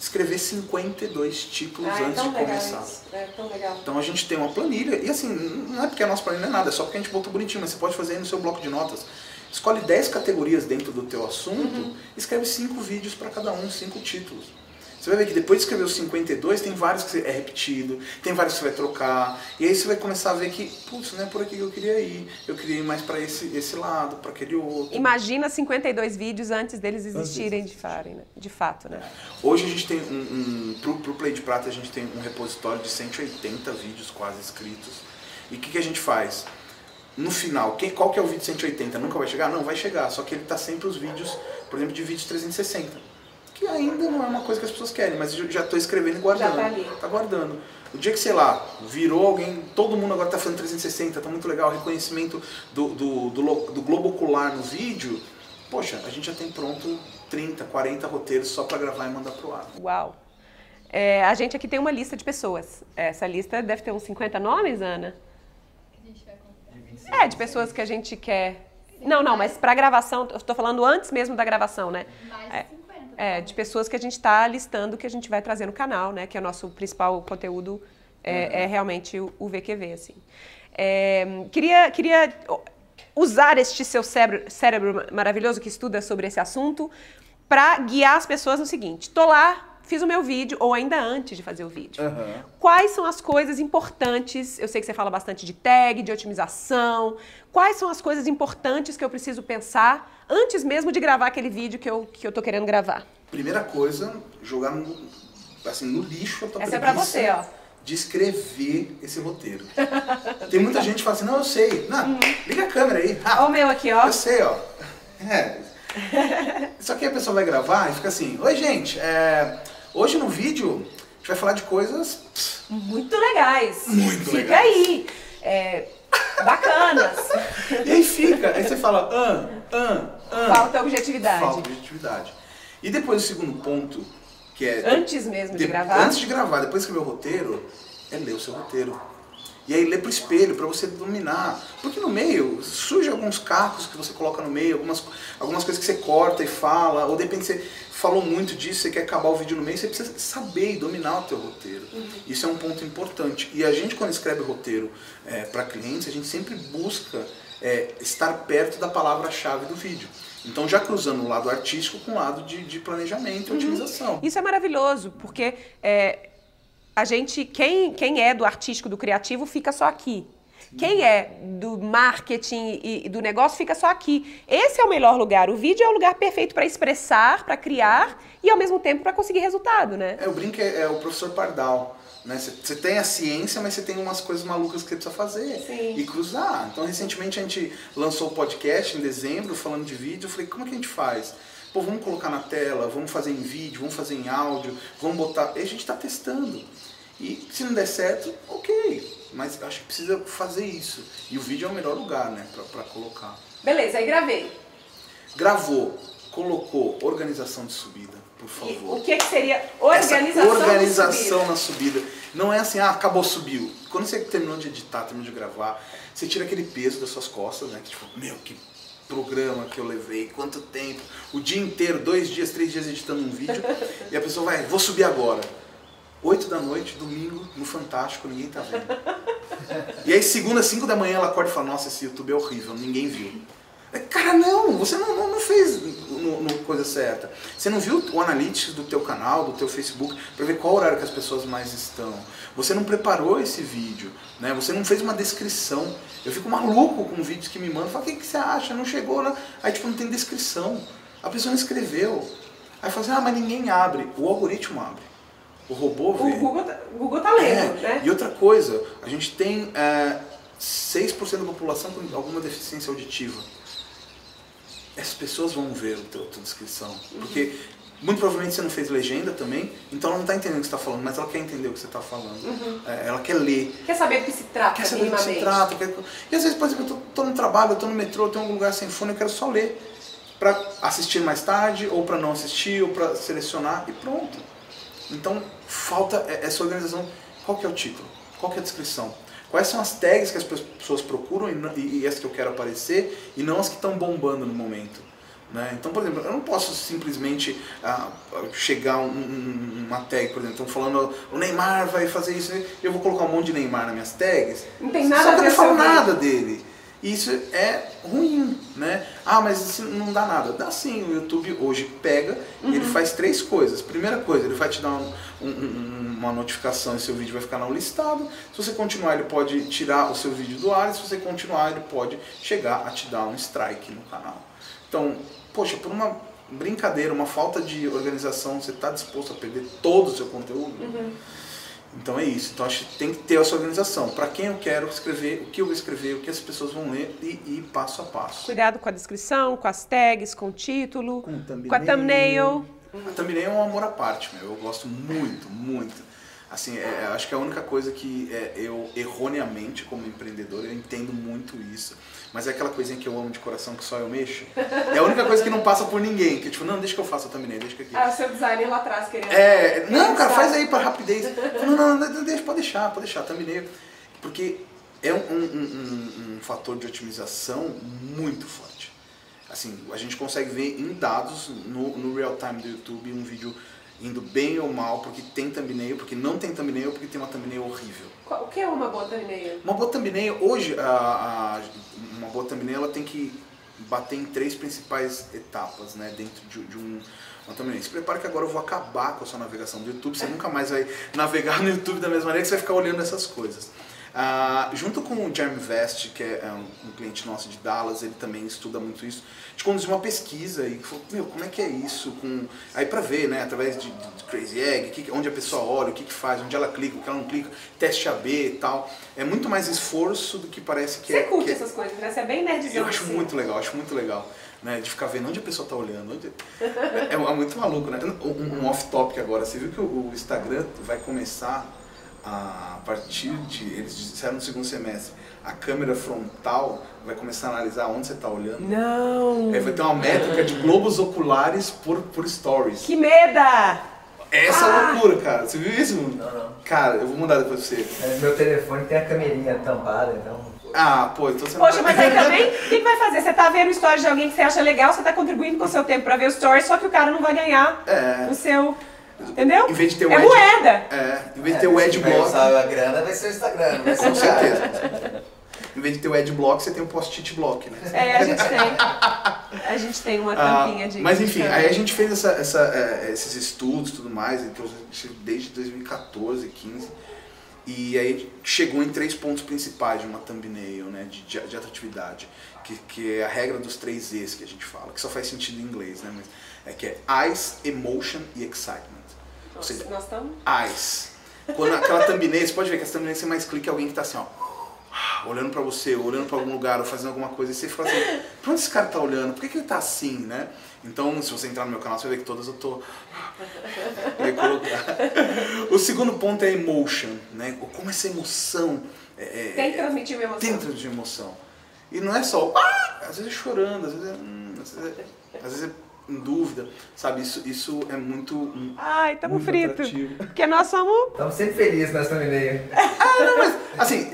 escrever 52 títulos Ah, é antes tão de começar. É tão legal. Então a gente tem uma planilha, e assim, não é porque a nossa planilha é nada, é só porque a gente botou bonitinho, mas você pode fazer aí no seu bloco de notas. Escolhe 10 categorias dentro do teu assunto, Uhum. escreve 5 vídeos para cada um, 5 títulos. Você vai ver que depois de escrever os 52, tem vários que é repetido, tem vários que você vai trocar, e aí você vai começar a ver que, putz, não é por aqui que eu queria ir, eu queria ir mais para esse, esse lado, para aquele outro. Imagina 52 vídeos antes deles existirem de, farem, né? de fato, né? Hoje a gente tem um, um pro, pro Play de Prata a gente tem um repositório de 180 vídeos quase escritos. E o que, que a gente faz? No final, quem, qual que é o vídeo 180? Nunca vai chegar? Não, vai chegar, só que ele tá sempre os vídeos, por exemplo, de vídeos 360. Que ainda não é uma coisa que as pessoas querem, mas eu já estou escrevendo e guardando. Já tá ali. Tá guardando. O dia que, sei lá, virou alguém, todo mundo agora tá fazendo 360, tá muito legal, reconhecimento do, do, do, do globo ocular no vídeo, poxa, a gente já tem pronto 30, 40 roteiros só para gravar e mandar pro ar. Uau. É, a gente aqui tem uma lista de pessoas. Essa lista deve ter uns 50 nomes, Ana? É, de pessoas que a gente quer. Não, não, mas para gravação, eu estou falando antes mesmo da gravação, né? Mais É. de 50. É, de pessoas que a gente está listando que a gente vai trazer no canal, né? Que é o nosso principal conteúdo, é, é realmente o, o VQV, assim. É, queria, queria usar este seu cérebro, cérebro maravilhoso que estuda sobre esse assunto para guiar as pessoas no seguinte. Tô lá, fiz o meu vídeo, ou ainda antes de fazer o vídeo. Quais são as coisas importantes? Eu sei que você fala bastante de tag, de otimização. Quais são as coisas importantes que eu preciso pensar antes mesmo de gravar aquele vídeo que eu, que eu tô querendo gravar? Primeira coisa, jogar no, assim, no lixo a tua Essa é pra você, ó. de escrever esse roteiro. Tem muita gente que fala assim, não, eu sei. Não, liga a câmera aí. Ah, Olha o meu aqui, ó. Eu sei, ó. É. Só que a pessoa vai gravar e fica assim, oi gente, é, hoje no vídeo a gente vai falar de coisas Muito legais. Muito Fica legais. aí. É, bacanas. E aí fica, aí você fala, ah, ah, ah. Falta objetividade. Falta objetividade. E depois o segundo ponto, que é. Antes mesmo de de- gravar. Antes de gravar, depois de escrever o roteiro, é ler o seu roteiro. E aí ler pro espelho, pra você dominar. Porque no meio surge alguns cacos que você coloca no meio, algumas, algumas coisas que você corta e fala, ou de repente você falou muito disso, você quer acabar o vídeo no meio, você precisa saber e dominar o teu roteiro. Isso é um ponto importante. E a gente quando escreve roteiro é, para clientes, a gente sempre busca é, estar perto da palavra-chave do vídeo. Então já cruzando o lado artístico com o lado de, de planejamento e otimização. Isso é maravilhoso, porque é, a gente, quem, quem é do artístico, do criativo, fica só aqui. Quem é do marketing e, do negócio fica só aqui. Esse é o melhor lugar. O vídeo é o lugar perfeito para expressar, para criar e ao mesmo tempo para conseguir resultado, né? É, o brinco é, é o professor Pardal. Né? Você você tem a ciência, mas você tem umas coisas malucas que você precisa fazer Sim. e cruzar. Então, recentemente a gente lançou o podcast em dezembro, falando de vídeo. Eu falei, como é que a gente faz? Pô, vamos colocar na tela, vamos fazer em vídeo, vamos fazer em áudio, vamos botar. E a gente está testando. E se não der certo, ok. Mas acho que precisa fazer isso. E o vídeo é o melhor lugar, né, para colocar. Beleza, aí gravei. Gravou, colocou organização de subida, por E favor. o que, que seria organização? Essa organização de na subida. Não é assim, ah, acabou, subiu. Quando você terminou de editar, terminou de gravar, você tira aquele peso das suas costas, né? Que tipo, meu, que programa que eu levei, quanto tempo, o dia inteiro, dois dias, três dias editando um vídeo, e a pessoa vai, vou subir agora. Oito da noite, domingo, no Fantástico, ninguém tá vendo. E aí, segunda, cinco da manhã, ela acorda e fala, nossa, esse YouTube é horrível, ninguém viu. É, Cara, não, você não, não, não fez no, no coisa certa. Você não viu o analytics do teu canal, do teu Facebook, para ver qual horário que as pessoas mais estão. Você não preparou esse vídeo, né? Você não fez uma descrição. Eu fico maluco com vídeos que me mandam, falo, o que, que você acha? Não chegou, né? Aí tipo, não tem descrição. A pessoa não escreveu. Aí fala assim, ah, mas ninguém abre. O algoritmo abre. O robô vê. O Google, tá- o Google tá lendo, É, né? E outra coisa, a gente tem é, 6% da população com alguma deficiência auditiva. Essas pessoas vão ver a tua, tua descrição. Porque muito provavelmente você não fez legenda também, então ela não está entendendo o que você está falando, mas ela quer entender o que você está falando. É, ela quer ler. Quer saber do que se trata Quer saber do que se trata. Quer... E às vezes, por exemplo, eu tô no trabalho, eu tô no metrô, eu em algum lugar sem fone, eu quero só ler. Pra assistir mais tarde, ou pra não assistir, ou pra selecionar, e pronto. Então, falta é- essa organização. Qual que é o título? Qual que é a descrição? Quais são as tags que as pessoas procuram e, as que eu quero aparecer, e não as que estão bombando no momento? Né? Então, por exemplo, eu não posso simplesmente ah, chegar um, um- uma tag, por exemplo, estão falando o Neymar vai fazer isso, eu vou colocar um monte de Neymar nas minhas tags, Não tem nada só a que eu não falo nada dele. E isso é ruim, né? Ah, mas isso não dá nada. Dá sim, o YouTube hoje pega e ele faz três coisas. Primeira coisa, ele vai te dar um- um- um- uma notificação e seu vídeo vai ficar no listado. Se você continuar, ele pode tirar o seu vídeo do ar. E se você continuar, ele pode chegar a te dar um strike no canal. Então, poxa, por uma brincadeira, uma falta de organização, você está disposto a perder todo o seu conteúdo? Então é isso. Então acho que tem que ter essa organização. Para quem eu quero escrever, o que eu vou escrever, o que as pessoas vão ler e ir passo a passo. Cuidado com a descrição, com as tags, com o título, Com thumbnail. com a thumbnail. A thumbnail é um amor à parte, meu. Eu gosto muito, muito. Assim, é, acho que a única coisa que é, eu, erroneamente, como empreendedor, eu entendo muito isso. Mas é aquela coisinha que eu amo de coração, que só eu mexo. É a única coisa que não passa por ninguém. Que tipo, não, deixa que eu faça thumbnail, deixa que aqui. Ah, o seu designer lá atrás querendo. É, não, cara, faz aí pra rapidez. Não, não, não, não, deixa, pode deixar, pode deixar, thumbnail. Porque é um, um- um- um fator de otimização muito forte. Assim, a gente consegue ver em dados no, no real time do YouTube um vídeo indo bem ou mal porque tem thumbnail, porque não tem thumbnail, porque tem uma thumbnail horrível. Qual- O que é uma boa thumbnail? Uma boa thumbnail, hoje, a, a- uma boa thumbnail ela tem que bater em três principais etapas, né, dentro de, de um, uma thumbnail. Se prepare que agora eu vou acabar com a sua navegação do YouTube, você nunca mais vai navegar no YouTube da mesma maneira que você vai ficar olhando essas coisas. Ah, junto com o Jeremy Vest, que é um, um cliente nosso de Dallas, ele também estuda muito isso. A gente conduziu uma pesquisa e falou, meu, como é que é isso? Com... Aí pra ver, né, através de, de Crazy Egg, que- onde a pessoa olha, o que, que faz, onde ela clica, o que ela não clica, teste AB e tal. É muito mais esforço do que parece que Você é. curte que é- essas coisas, né? Você é bem nerdzão eu acho assim. muito legal, acho muito legal. Né, de ficar vendo onde a pessoa tá olhando. onde- É, é muito maluco, né? Um, um off-topic agora. Você viu que o Instagram vai começar a, partir de. Eles disseram no segundo semestre. A câmera frontal vai começar a analisar onde você tá olhando. Não! É, vai ter uma métrica de globos oculares por, por stories. Que meda! Essa Ah! loucura, cara. Você viu isso? Não, não. Cara, eu vou mandar depois pra você. É, Meu telefone tem a câmerinha tampada, então. Ah, pô, então você Poxa, mas aí também, o que, que vai fazer? Você tá vendo stories de alguém que você acha legal, você tá contribuindo com o seu tempo pra ver o stories, só que o cara não vai ganhar É. o seu. Entendeu? Em vez de ter o é ad- moeda! É, em vez de ter o se adblock. vai usar a grana, vai ser o Instagram, vai ser Com o cara. certeza. Em vez de ter o adblock, você tem o post-it block, né? É, a gente tem. A gente tem uma Ah, tampinha de. mas enfim, de aí a gente fez essa, essa, eh, esses estudos e tudo mais, então, desde 2014, 15, e aí chegou em três pontos principais de uma thumbnail, né, de, de, de atratividade, que, que é a regra dos três E's que a gente fala, que só faz sentido em inglês, né, mas é que é eyes, emotion e excitement. Nós seja, nós estamos. eyes. Quando aquela thumbnail, você pode ver que as thumbnails você mais clica é alguém que tá assim, ó. olhando pra você, olhando pra algum lugar, ou fazendo alguma coisa, e você fala assim, pra onde esse cara tá olhando? Por que, que ele tá assim, né? Então, se você entrar no meu canal, você vai ver que todas eu tô. O segundo ponto é emotion, né? Como essa emoção. É, Tem que transmitir uma emoção. Tem que transmitir emoção. E não é só. Ah! Às vezes é chorando, às vezes é. Hum, às vezes é, às vezes é em dúvida, sabe? Isso, isso é muito. Ai, tamo muito frito. atrativo. Porque nós somos. Estamos sempre felizes nessa thumbnail. Ah, não, mas, assim,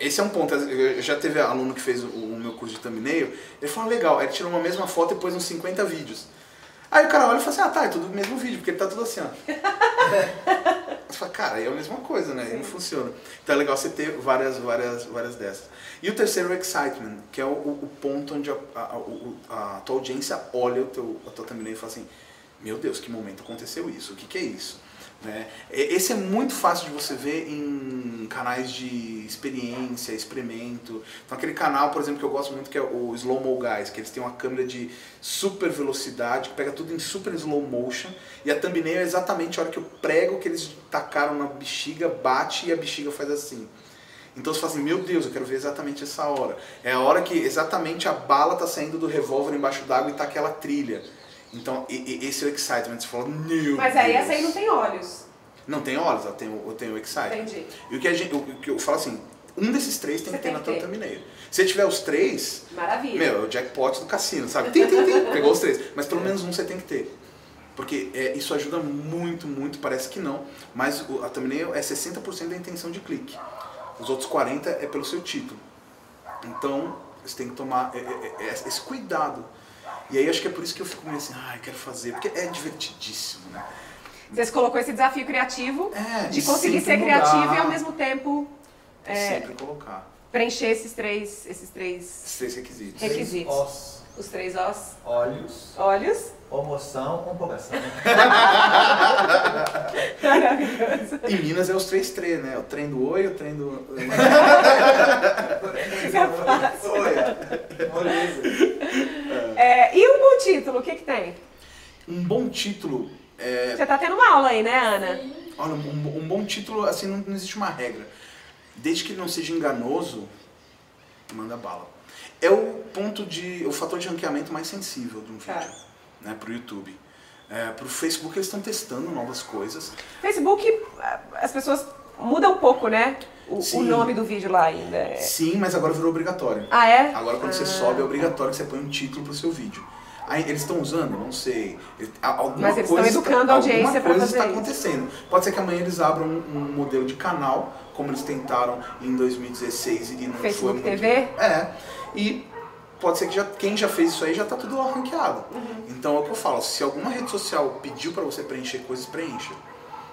esse é um ponto. Eu já teve aluno que fez o, o meu curso de thumbnail, ele falou, legal, ele tirou uma mesma foto e pôs uns 50 vídeos. Aí o cara olha e fala assim, ah, tá, é tudo o mesmo vídeo, porque ele tá tudo assim, ó. Você fala, cara, aí é a mesma coisa, né? Aí não funciona. Então é legal você ter várias, várias, várias dessas. E o terceiro é o excitement, que é o, o- ponto onde a, a- o- a tua audiência olha o teu, a tua thumbnail e fala assim, meu Deus, que momento aconteceu isso? O que, que é isso? Né? Esse é muito fácil de você ver em canais de experiência, experimento. Então aquele canal, por exemplo, que eu gosto muito, que é o Slow Mo Guys, que eles têm uma câmera de super velocidade, que pega tudo em super slow motion, e a thumbnail é exatamente a hora que eu prego que eles tacaram na bexiga, bate e a bexiga faz assim. Então você fala assim, meu Deus, eu quero ver exatamente essa hora. É a hora que exatamente a bala tá saindo do revólver embaixo d'água e tá aquela trilha. Então, e- e- esse é o excitement. Você fala, meu Mas aí Deus. essa aí não tem olhos. Não tem olhos, ela tem, eu tenho o excitement. Entendi. E o que, a gente, o que eu falo assim, um desses três tem Você que ter na tua thumbnail. Se tiver os três, Maravilha. meu, é o jackpot do cassino, sabe? Tem, tem, tem. Pegou os três. Mas pelo menos um você tem que ter. Porque é, isso ajuda muito, muito, parece que não. Mas a thumbnail é 60% da intenção de clique. Os outros 40% é pelo seu título. Então, você tem que tomar é, é, é, esse cuidado. E aí acho que é por isso que eu fico meio assim, ai, quero fazer. Porque é divertidíssimo, né? Você colocou esse desafio criativo É, de conseguir ser criativo mudar. e ao mesmo tempo É. Sempre colocar. preencher esses três, esses três, Esses três requisitos. Requisitos. Os os três os, olhos, olhos. emoção, comparação. Maravilhoso. Em Minas é os três três, né? O trem do oi, o trem do. É, e um bom título, o que que tem? Um bom título. É, Você tá tendo uma aula aí, né, Ana? olha, um, um bom título, assim, não, não existe uma regra. Desde que ele não seja enganoso, manda bala. É o ponto de. o fator de ranqueamento mais sensível de um vídeo. Tá. Né, pro YouTube. É, pro Facebook eles estão testando novas coisas. Facebook, as pessoas mudam um pouco, né? O, o nome do vídeo lá ainda. é- Sim, mas agora virou obrigatório. Ah, é? Agora quando você Ah. sobe é obrigatório que você põe um título pro seu vídeo. Aí, eles estão usando? Não sei. Alguma Mas eles coisa estão educando a audiência coisa fazer está isso. acontecendo. Pode ser que amanhã eles abram um, um modelo de canal, como eles tentaram em 2016 e não foi Facebook muito... TV? É. E pode ser que já, quem já fez isso aí já está tudo lá ranqueado. Uhum. Então é o que eu falo, se alguma rede social pediu para você preencher coisas, preencha.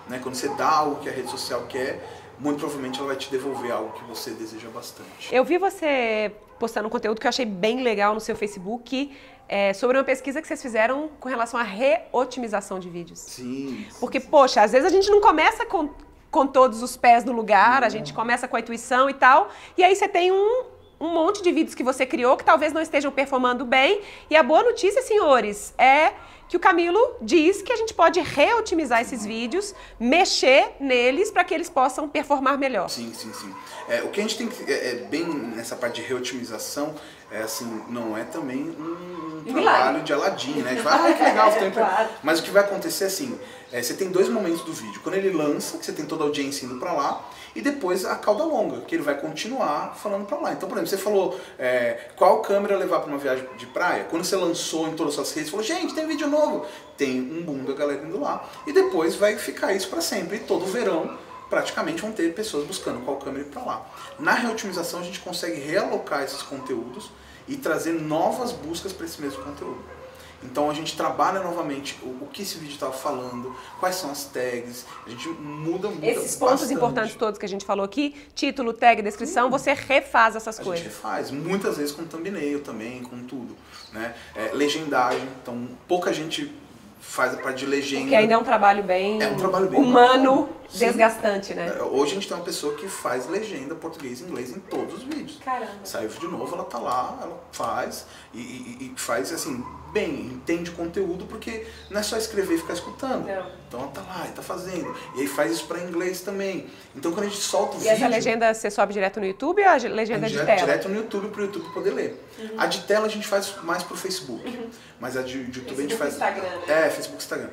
Né? Quando você dá algo que a rede social quer, muito provavelmente ela vai te devolver algo que você deseja bastante. Eu vi você postando um conteúdo que eu achei bem legal no seu Facebook é, sobre uma pesquisa que vocês fizeram com relação à reotimização de vídeos. Sim. Porque, poxa, às vezes a gente não começa com, com todos os pés no lugar, a gente começa com a intuição e tal, e aí você tem um, um monte de vídeos que você criou que talvez não estejam performando bem. E a boa notícia, senhores, é que o Camilo diz que a gente pode reotimizar esses vídeos, mexer neles para que eles possam performar melhor. Sim, sim, sim. É, o que a gente tem que. É, é bem nessa parte de reotimização, é assim, não é também um, Um trabalho de Aladim, né? Fala, ah, que legal, tem Claro. Mas o que vai acontecer é assim: é, você tem dois momentos do vídeo. Quando ele lança, que você tem toda a audiência indo pra lá, e depois a cauda longa, que ele vai continuar falando pra lá. Então, por exemplo, você falou é, qual câmera levar pra uma viagem de praia. Quando você lançou em todas as suas redes, falou, gente, tem vídeo novo. Tem um boom da galera indo lá. E depois vai ficar isso pra sempre. E todo verão praticamente vão ter pessoas buscando qual câmera ir para lá. Na reotimização a gente consegue realocar esses conteúdos e trazer novas buscas para esse mesmo conteúdo. Então a gente trabalha novamente o, o que esse vídeo estava falando, quais são as tags, a gente muda, muda Esses pontos bastante. importantes todos que a gente falou aqui, título, tag, descrição, você refaz essas A coisas. gente faz, muitas vezes com thumbnail também, com tudo. Né? É, legendagem, então pouca gente faz a parte de legenda. Porque ainda é um trabalho bem, É um trabalho bem humano, desgastante, né? É, Hoje a gente tem uma pessoa que faz legenda português e inglês em todos os vídeos. Caramba. Saiu de novo, ela tá lá, ela faz e, e- e faz assim bem, entende o conteúdo, porque não é só escrever e ficar escutando. Não. Então ela tá lá e tá fazendo. E aí faz isso para inglês também. Então quando a gente solta o E vídeo. essa legenda você sobe direto no YouTube ou a ge- legenda É de direto, tela? direto no YouTube para o YouTube poder ler. A de tela a gente faz mais pro Facebook. Mas a de, de YouTube a gente Facebook faz. e Instagram, né? É, Facebook e Instagram.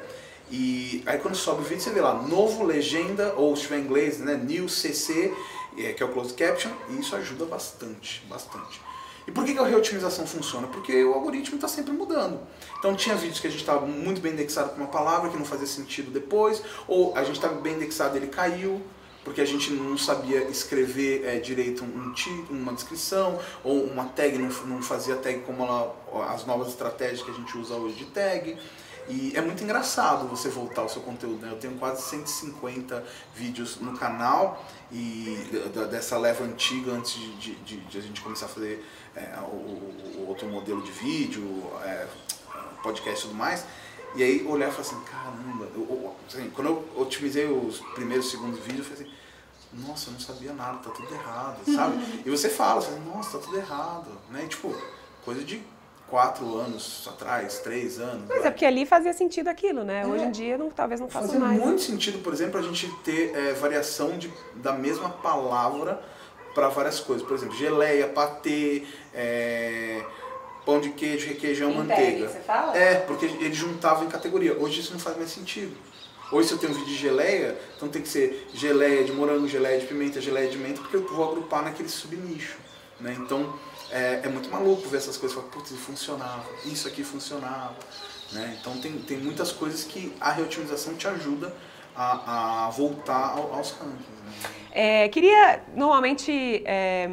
E aí quando sobe o vídeo, você vê lá, novo legenda, ou se tiver em inglês, né? New CC, é, que é o Closed Caption, e isso ajuda bastante, bastante. E por que, a reotimização funciona? Porque o algoritmo está sempre mudando. Então tinha vídeos que a gente estava muito bem indexado com uma palavra que não fazia sentido depois, ou a gente estava bem indexado ele caiu, porque a gente não sabia escrever é, direito um título, uma descrição, ou uma tag não, não fazia tag como ela, as novas estratégias que a gente usa hoje de tag. E é muito engraçado você voltar ao seu conteúdo, né? Eu tenho quase 150 vídeos no canal e dessa leva antiga antes de, de- de a gente começar a fazer é, o, o outro modelo de vídeo, é, podcast e tudo mais. E aí olhar e falar assim, caramba, eu- eu- assim, quando eu otimizei os primeiros, segundos vídeos, eu falei assim, nossa, eu não sabia nada, tá tudo errado, sabe? e você fala, você fala, nossa, tá tudo errado, né? E, tipo, coisa de quatro anos atrás, três anos. Mas vai. é porque ali fazia sentido aquilo, né? É. Hoje em dia não, talvez não faça Fazia mais. muito sentido, por exemplo, a gente ter é, variação de, da mesma palavra para várias coisas. Por exemplo, geleia, patê, é, pão de queijo, requeijão, Em manteiga. você fala? É, porque eles juntavam em categoria. Hoje isso não faz mais sentido. Hoje se eu tenho um vídeo de geleia, então tem que ser geleia de morango, geleia de pimenta, geleia de menta, porque eu vou agrupar naquele subnicho. Né? Então é, é muito maluco ver essas coisas. Falar, putz, funcionava, isso aqui funcionava. Né? Então tem, tem muitas coisas que a reotimização te ajuda a, a voltar ao- aos rankings. Né? É, queria, normalmente, é,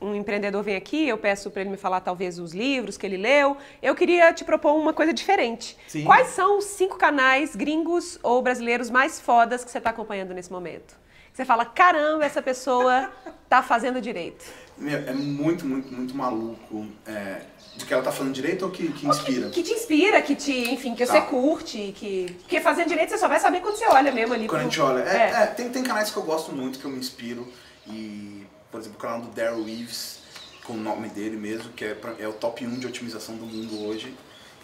um empreendedor vem aqui, eu peço para ele me falar talvez os livros que ele leu. Eu queria te propor uma coisa diferente. Sim. Quais são os cinco canais gringos ou brasileiros mais fodas que você está acompanhando nesse momento? Você fala, caramba, essa pessoa tá fazendo direito. Meu, é muito, muito, muito maluco é, de que ela tá falando direito ou que, que inspira. Que te inspira, que te, enfim, que Tá. você curte, que. Porque fazendo direito você só vai saber quando você olha mesmo ali. Quando a pro- gente olha, é, É. é, tem, tem canais que eu gosto muito, que eu me inspiro. E, por exemplo, o canal do Daryl Reeves, com o nome dele mesmo, que é, é o top 1 de otimização do mundo hoje.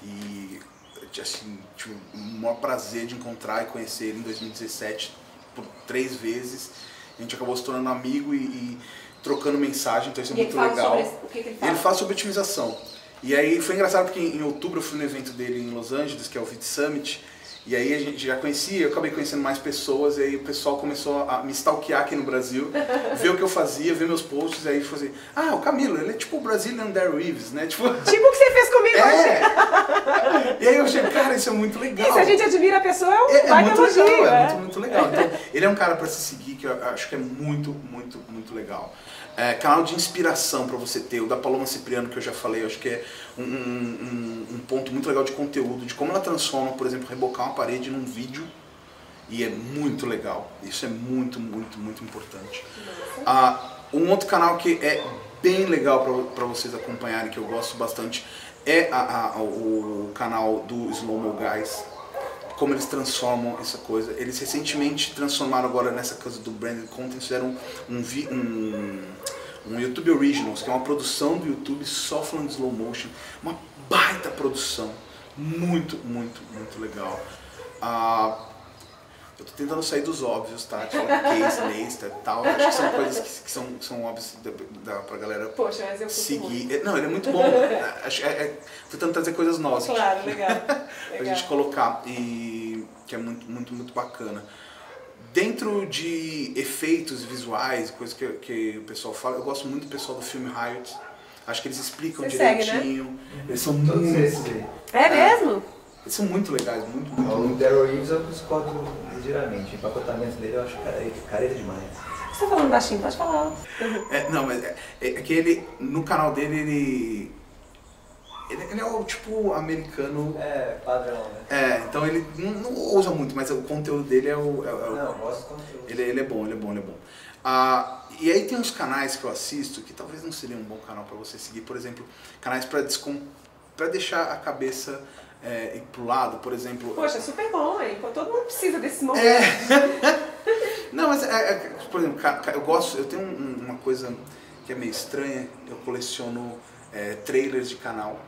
E, assim, tive o maior prazer de encontrar e conhecer ele em 2017 por três vezes. A gente acabou se tornando amigo e, e trocando mensagem, então isso é muito legal. sobre o que, que ele fala? Ele fala sobre otimização. E aí foi engraçado porque em outubro eu fui no evento dele em Los Angeles, que é o Vit Summit. E aí a gente já conhecia, eu acabei conhecendo mais pessoas, e aí o pessoal começou a me stalkear aqui no Brasil, ver o que eu fazia, ver meus posts, e aí foi assim, ah, o Camilo, ele é tipo o Brazilian Daryl Reeves, né? Tipo, Tipo o que você fez comigo hoje. é! E aí eu achei, cara, isso é muito legal. E se a gente admira a pessoa, é um É, é muito elogio. legal, é é. muito, muito legal. Então, ele é um cara para se seguir que eu acho que é muito, muito, muito legal. É, canal de inspiração para você ter, o da Paloma Cipriano, que eu já falei, eu acho que é um, um- um- um ponto muito legal de conteúdo, de como ela transforma, por exemplo, rebocar uma parede num vídeo. E é muito legal. Isso é muito, muito, muito importante. Ah, um outro canal que é bem legal para vocês acompanharem, que eu gosto bastante, é a- a- o canal do Slow Mo Guys. Como eles transformam essa coisa. Eles recentemente transformaram agora nessa coisa do branded content, fizeram um, um, um YouTube Originals, que é uma produção do YouTube só falando de slow motion. Uma baita produção. Muito, muito, muito legal. Ah, eu tô tentando sair dos óbvios, tá? Tipo, case, lista e tal. Acho que são coisas que, que são, que são óbvias da, da, pra galera Poxa, mas eu curto seguir. É, Não, ele é muito bom. Acho- é, é, tô tentando trazer coisas novas. Claro, legal. Pra legal. gente colocar. E que é muito, muito, muito bacana. Dentro de efeitos visuais, coisas que, que o pessoal fala, eu gosto muito do pessoal do filme Riot. Acho que eles explicam Você segue, né? direitinho. Eles são Todos muito. esses aí. É mesmo? Eles são muito legais, muito, muito, O muito. Daryl Reeves eu discordo ligeiramente. O empacotamento dele eu acho careta, careta demais. Você tá falando baixinho, pode falar. É, não, mas é, é que ele, no canal dele, ele. Ele, ele é o tipo americano. É, padrão, né? É, então ele não, não usa muito, mas o conteúdo dele é o. é- é o- Não, eu gosto do conteúdo. ele, ele é bom, ele é bom, ele é bom. Ah, e aí tem uns canais que eu assisto que talvez não seria um bom canal para você seguir, por exemplo, canais para descom... para deixar a cabeça é, ir pro lado, por exemplo. Poxa, super bom, hein? Todo mundo precisa desse momento. É. Não, mas é, é, por exemplo, eu gosto, eu tenho um- uma coisa que é meio estranha, eu coleciono é, trailers de canal.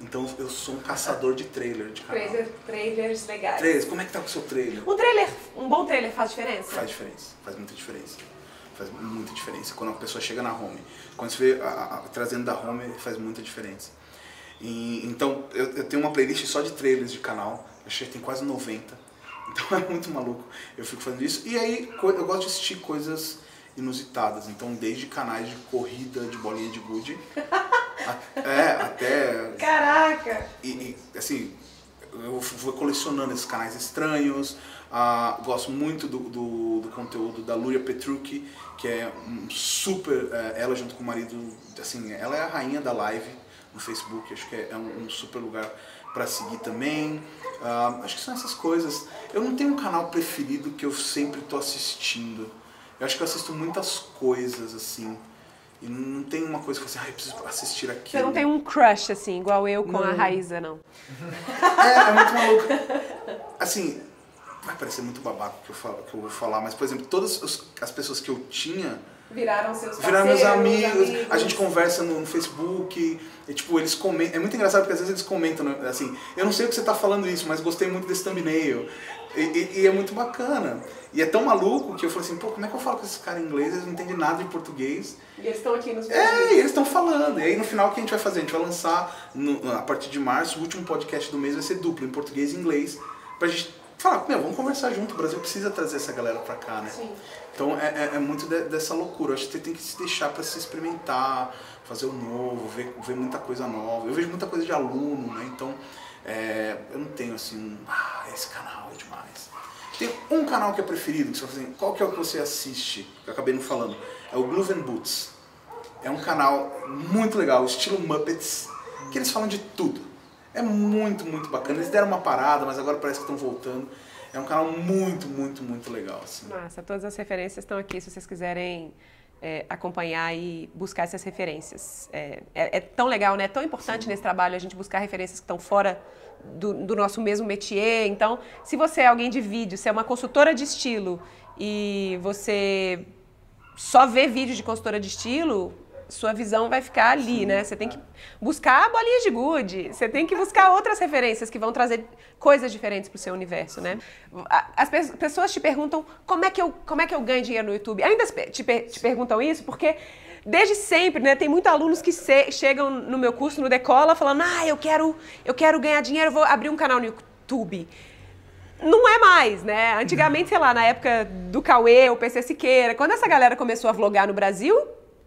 Então eu sou um caçador de trailer de canal. Trailer, trailers legais. Trailers, como é que tá com o seu trailer? Um trailer, um bom trailer faz diferença? Faz diferença, faz muita diferença. Faz muita diferença. Quando a pessoa chega na home, quando você vê a, a, trazendo da home, faz muita diferença. E, então, eu, eu, tenho uma playlist só de trailers de canal, achei que tem quase 90. Então é muito maluco. Eu fico fazendo isso. E aí, eu gosto de assistir coisas inusitadas. Então, desde canais de corrida de bolinha de gude, a, é, até. Caraca! E, e, assim, eu vou colecionando esses canais estranhos. Ah, gosto muito do, do, do, conteúdo da Luria Petrucci, que é um super. É, ela junto com o marido, assim, ela é a rainha da live no Facebook, acho que é, é um, um super lugar para seguir também. Uh, acho que são essas coisas. Eu não tenho um canal preferido que eu sempre estou assistindo. Eu acho que eu assisto muitas coisas assim. E não tem uma coisa que eu assim, ah, eu preciso assistir aqui. Você não tem um crush, assim, igual eu com não. a Raíza, não? É, é muito maluco. Assim, vai parecer muito babaco que eu, falo, que eu vou falar, mas, por exemplo, todas as pessoas que eu tinha Viraram seus Viraram meus amigos, amigos, a gente conversa no, no, Facebook, e tipo, eles comentam. É muito engraçado porque às vezes eles comentam, né, assim, eu não sei o que você está falando isso, mas gostei muito desse thumbnail. E, e, e, é muito bacana. E é tão maluco que eu falei assim, pô, como é que eu falo com esses caras em inglês? Eles não entendem nada de português. E eles estão aqui nos É, e eles estão falando. E aí no final o que a gente vai fazer? A gente vai lançar, no, a partir de março, o último podcast do mês vai ser duplo, em português e inglês, pra gente falar, meu, vamos conversar junto, o Brasil precisa trazer essa galera pra cá, né? Sim. Então é, é, é muito de, dessa loucura. Acho que você tem que se deixar para se experimentar, fazer o novo, ver, ver muita coisa nova. Eu vejo muita coisa de aluno, né? Então é, eu não tenho assim, um, ah, esse canal é demais. Tem um canal que é preferido, que você assim, qual que é o que você assiste? Que eu acabei não falando. É o Glue Boots. É um canal muito legal, estilo Muppets, que eles falam de tudo. É muito, muito bacana. Eles deram uma parada, mas agora parece que estão voltando. É um canal muito, muito, muito legal. Assim. Massa, todas as referências estão aqui se vocês quiserem é, acompanhar e buscar essas referências. É, é, é, tão legal, né? É tão importante Sim. nesse trabalho a gente buscar referências que estão fora do, do, nosso mesmo métier. Então, se você é alguém de vídeo, se é uma consultora de estilo e você só vê vídeo de consultora de estilo, sua visão vai ficar ali, Sim. né? Você tem que buscar bolinhas de gude, você tem que buscar outras referências que vão trazer coisas diferentes para o seu universo, né? As pessoas te perguntam como é que eu, como é que eu ganho dinheiro no YouTube. Ainda te, te perguntam isso porque desde sempre, né? Tem muitos alunos que chegam no meu curso, no Decola, falando: ah, eu quero, eu quero ganhar dinheiro, vou abrir um canal no YouTube não é mais, né? Antigamente, sei lá, na época do Cauê, o PC Siqueira, quando essa galera começou a vlogar no Brasil,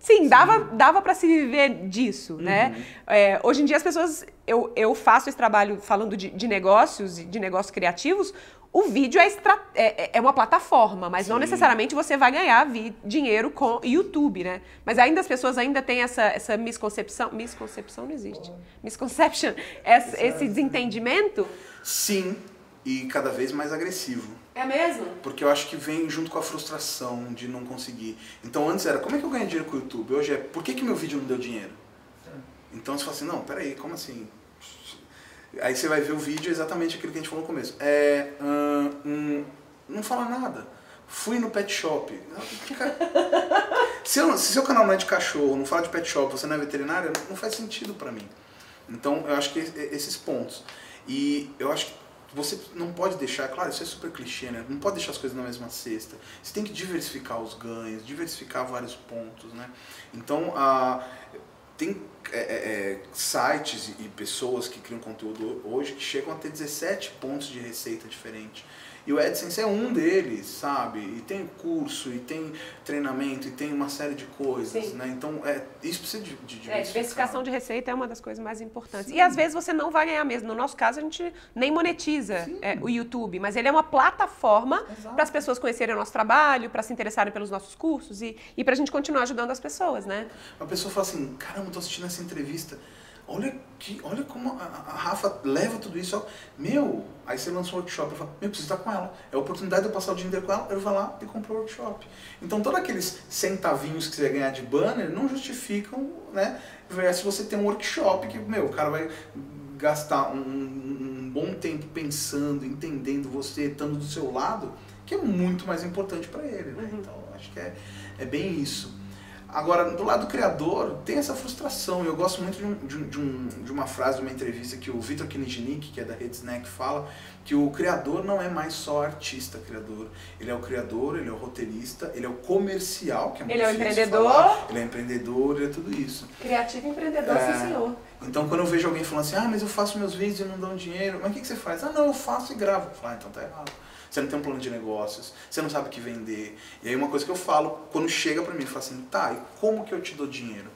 Sim, dava, dava para se viver disso, né? uhum. né? É, hoje em dia as pessoas, eu, eu faço esse trabalho falando de, de negócios, de negócios criativos, o vídeo é, extra, é, é, é uma plataforma, mas Sim. não necessariamente você vai ganhar vi, dinheiro com YouTube, né? Mas ainda as pessoas ainda têm essa, essa misconcepção, misconcepção não existe, misconception, essa, esse desentendimento. Sim, e cada vez mais agressivo. É mesmo? Porque eu acho que vem junto com a frustração de não conseguir. Então antes era, como é que eu ganho dinheiro com o YouTube? Hoje é, por que, que meu vídeo não deu dinheiro? Então você fala assim, não, peraí, como assim? Aí você vai ver o vídeo exatamente aquilo que a gente falou no começo. É, hum, não fala nada. Fui no pet shop. se, eu, se seu canal não é de cachorro, não fala de pet shop, você não é veterinária, não faz sentido para mim. Então eu acho que esses pontos. E eu acho que você não pode deixar, claro, isso é super clichê, né? Não pode deixar as coisas na mesma cesta. Você tem que diversificar os ganhos, diversificar vários pontos, né? Então, ah, tem é, é, é sites e pessoas que criam conteúdo hoje que chegam a ter 17 pontos de receita diferente. E o AdSense é um deles, sabe? E tem curso, e tem treinamento, e tem uma série de coisas, Sim. né? Então, é, isso precisa de, de É, diversificação de receita é uma das coisas mais importantes. Sim. E às vezes você não vai ganhar mesmo. No nosso caso, a gente nem monetiza é, o YouTube, mas ele é uma plataforma para as pessoas conhecerem o nosso trabalho, para se interessarem pelos nossos cursos e, e para a gente continuar ajudando as pessoas, né? A pessoa fala assim, caramba, tô assistindo essa entrevista Olha, que, olha como a, a, Rafa leva tudo isso. Meu, aí você lança um workshop, eu falo, meu, preciso estar com ela. É a oportunidade de eu passar o dinheiro com ela, eu vou lá e compro o workshop. Então, todos aqueles centavinhos que você ganhar de banner não justificam, né? Se você tem um workshop que, meu, o cara vai gastar um, um bom tempo pensando, entendendo você, estando do seu lado, que é muito mais importante para ele, né? Uhum. Então, acho que é, é bem isso. Agora, do lado do criador, tem essa frustração. Eu gosto muito de, um, de, de, um, de uma frase, de uma entrevista que o Vitor Kinijnik, que é da Rede Snack, fala, que o criador não é mais só artista criador. Ele é o criador, ele é o roteirista, ele é o comercial, que é muito Ele é o empreendedor. falar. Ele é empreendedor, ele é tudo isso. Criativo empreendedor, É. sim, senhor. Então, quando eu vejo alguém falando assim, ah, mas eu faço meus vídeos e não dão dinheiro, mas o que, que você faz? Ah, não, eu faço e gravo. Eu falo, ah, então tá errado. Você não tem um plano de negócios, você não sabe o que vender. E aí uma coisa que eu falo, quando chega pra mim, fala assim, tá, e como que eu te dou dinheiro?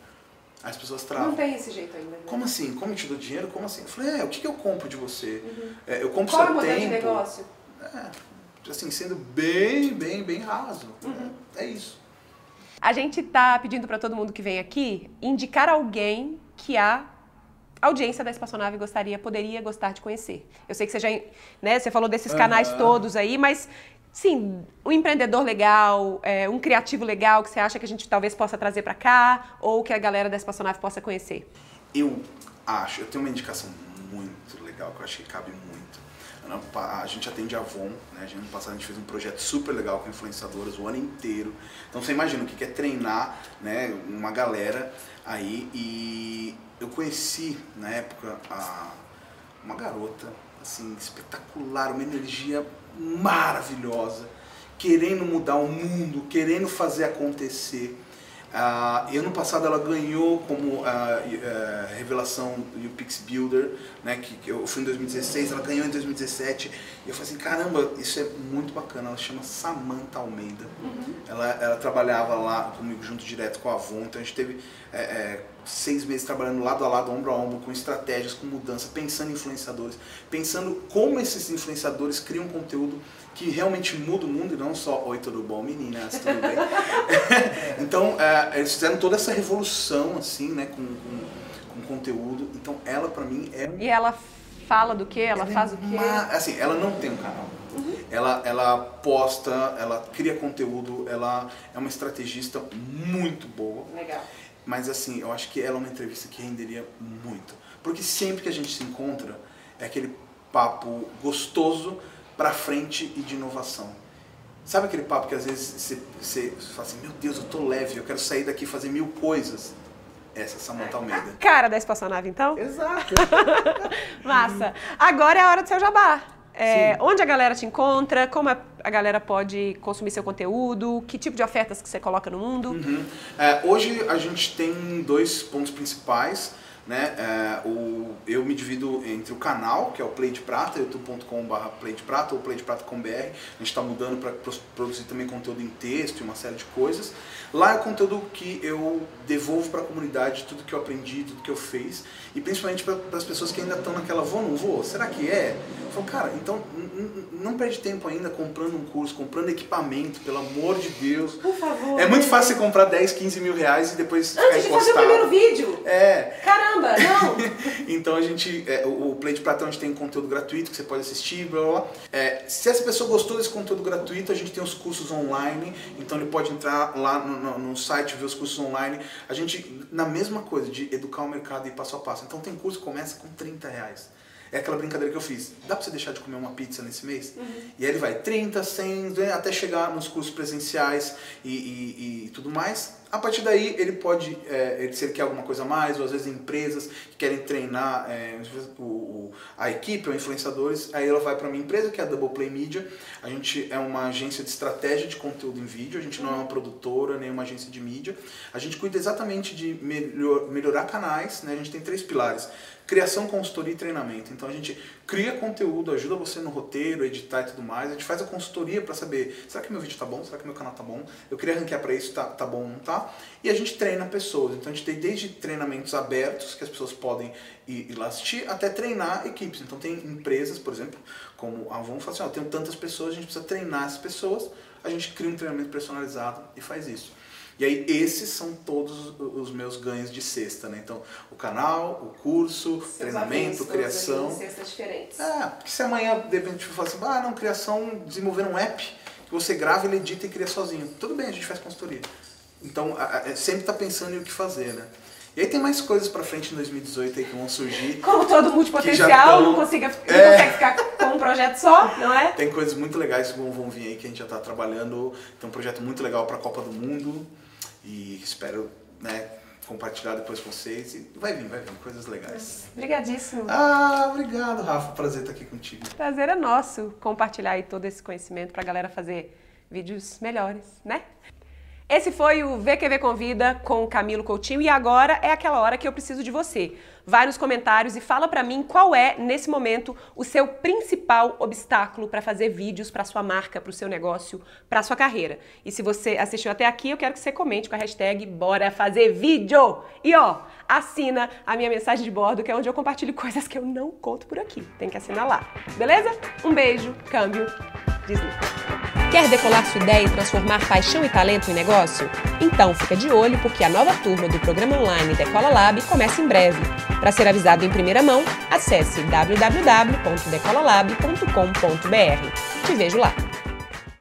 Aí as pessoas travam. Não tem esse jeito ainda. né? Como assim? Como eu te dou dinheiro? Como assim? Eu falei, é, o que, que eu compro de você? É, eu compro Qual é o seu modelo tempo. de negócio? É, assim, sendo bem, bem, bem raso. Uhum. É, é isso. A gente tá pedindo para todo mundo que vem aqui indicar alguém que a audiência da Espaçonave gostaria, poderia gostar de conhecer. Eu sei que você já, né, você falou desses canais Aham. todos aí, mas sim, um empreendedor legal, é, um criativo legal que você acha que a gente talvez possa trazer para cá ou que a galera da Espaçonave possa conhecer. Eu acho, eu tenho uma indicação muito legal que eu acho que cabe muito. A gente atende a Avon, né? A gente, ano passado a gente fez um projeto super legal com influenciadoras o ano inteiro. Então você imagina o que que é treinar né, uma galera aí. E eu conheci na época a, uma garota assim, espetacular, uma energia maravilhosa, querendo mudar o mundo, querendo fazer acontecer. Ah, e ano passado ela ganhou como ah, eh, revelação do Pix Builder, né, que, que eu fui em 2016, ela ganhou em 2017. E eu falei assim, caramba, isso é muito bacana. Ela chama Samantha Almeida. Ela, ela trabalhava lá comigo junto direto com a Avon, então a gente teve eh, eh, seis meses trabalhando lado a lado, ombro a ombro, com estratégias, com mudança, pensando em influenciadores, pensando como esses influenciadores criam conteúdo que realmente muda o mundo e não só Oi, tudo bom, meninas? Tudo bem? então, é, eles fizeram toda essa revolução, assim, né, com, com, com conteúdo. Então, ela, pra mim, é E ela fala do quê? Ela, é faz o quê? uma- assim, ela não tem um canal. Ela, ela posta, ela cria conteúdo, ela é uma estrategista muito boa. Legal. Mas assim, eu acho que ela é uma entrevista que renderia muito. Porque sempre que a gente se encontra, é aquele papo gostoso pra frente e de inovação. Sabe aquele papo que às vezes você, você fala assim, meu Deus, eu tô leve, eu quero sair daqui e fazer mil coisas. Essa é Samantha Almeida. Cara da Espaçonave, então? Exato. Massa. Agora é a hora do seu jabá. É, onde a galera te encontra? Como a, a galera pode consumir seu conteúdo? Que tipo de ofertas que você coloca no mundo? Uhum. É, hoje a gente tem dois pontos principais. Né? É, o, eu me divido entre o canal, que é o Play de Prata, youtube.com.br Play de Prata ou Play de Prata.com.br. A gente está mudando para produzir também conteúdo em texto e uma série de coisas. Lá é o conteúdo que eu devolvo para a comunidade tudo que eu aprendi, tudo que eu fiz. E principalmente para as pessoas que ainda estão naquela, vou ou não vou? Será que é? Eu falo, cara, então não perde tempo ainda comprando um curso, comprando equipamento, pelo amor de Deus. Por favor. É muito fácil você comprar 10, 15 mil reais e depois ficar Antes de fazer o primeiro vídeo. É, Caramba, não. então a gente, é, o Play de Prata a gente tem conteúdo gratuito que você pode assistir, blá blá blá. É, se essa pessoa gostou desse conteúdo gratuito, a gente tem os cursos online, então ele pode entrar lá no, no- no site ver os cursos online. A gente, na mesma coisa, de educar o mercado e passo a passo. Então tem curso que começa com 30 reais. É aquela brincadeira que eu fiz. Dá pra você deixar de comer uma pizza nesse mês? E aí ele vai 30, 100, até chegar nos cursos presenciais e, e- e tudo mais. A partir daí ele pode, é, se ele quer alguma coisa a mais, ou às vezes empresas que querem treinar é, o- o- a equipe ou influenciadores, aí ela vai para minha empresa, que é a Double Play Media. A gente é uma agência de estratégia de conteúdo em vídeo, a gente não é uma produtora, nem uma agência de mídia. A gente cuida exatamente de melhor- melhorar canais, né? a gente tem três pilares. Criação, consultoria e treinamento. Então a gente cria conteúdo, ajuda você no roteiro, editar e tudo mais. A gente faz a consultoria para saber, será que meu vídeo tá bom? Será que meu canal tá bom? Eu queria ranquear para isso, tá, tá bom não tá? E a gente treina pessoas. Então a gente tem desde treinamentos abertos, que as pessoas podem ir, ir lá assistir, até treinar equipes. Então tem empresas, por exemplo, como a Avon, fala assim, ó, tenho tantas pessoas, a gente precisa treinar essas pessoas. A gente cria um treinamento personalizado e faz isso. E aí esses são todos os meus ganhos de sexta, né? Então, o canal, o curso, treinamento, criação. Cestas diferentes. É, porque se amanhã de repente eu falar assim, ah não, criação, desenvolver um app que você grava, ele edita e cria sozinho. Tudo bem, a gente faz consultoria. Então, a- a- sempre tá pensando em o que fazer, né? E aí tem mais coisas pra frente em 2018 aí que vão surgir. Como todo multipotencial, tão- não, consiga, não É. consegue ficar com um projeto só, não é? Tem coisas muito legais que vão, vir aí que a gente já tá trabalhando. Tem um projeto muito legal pra Copa do Mundo. E espero, né, compartilhar depois com vocês. E vai vir, vai vir, coisas legais. Obrigadíssimo. Ah, obrigado, Rafa. Prazer estar aqui contigo. Prazer é nosso compartilhar aí todo esse conhecimento pra galera fazer vídeos melhores, né? Esse foi o VQV Convida com Camilo Coutinho e agora é aquela hora que eu preciso de você. Vai nos comentários e fala pra mim qual é, nesse momento, o seu principal obstáculo para fazer vídeos para sua marca, para o seu negócio, para sua carreira. E se você assistiu até aqui, eu quero que você comente com a hashtag Bora Fazer Vídeo! E ó, assina a minha mensagem de bordo, que é onde eu compartilho coisas que eu não conto por aqui. Tem que assinar lá. Beleza? Um beijo, câmbio, desliga. Quer decolar sua ideia e transformar paixão e talento em negócio? Então fica de olho porque a nova turma do programa online Decola Lab começa em breve. Para ser avisado em primeira mão, acesse www.decolalab.com.br. Te vejo lá!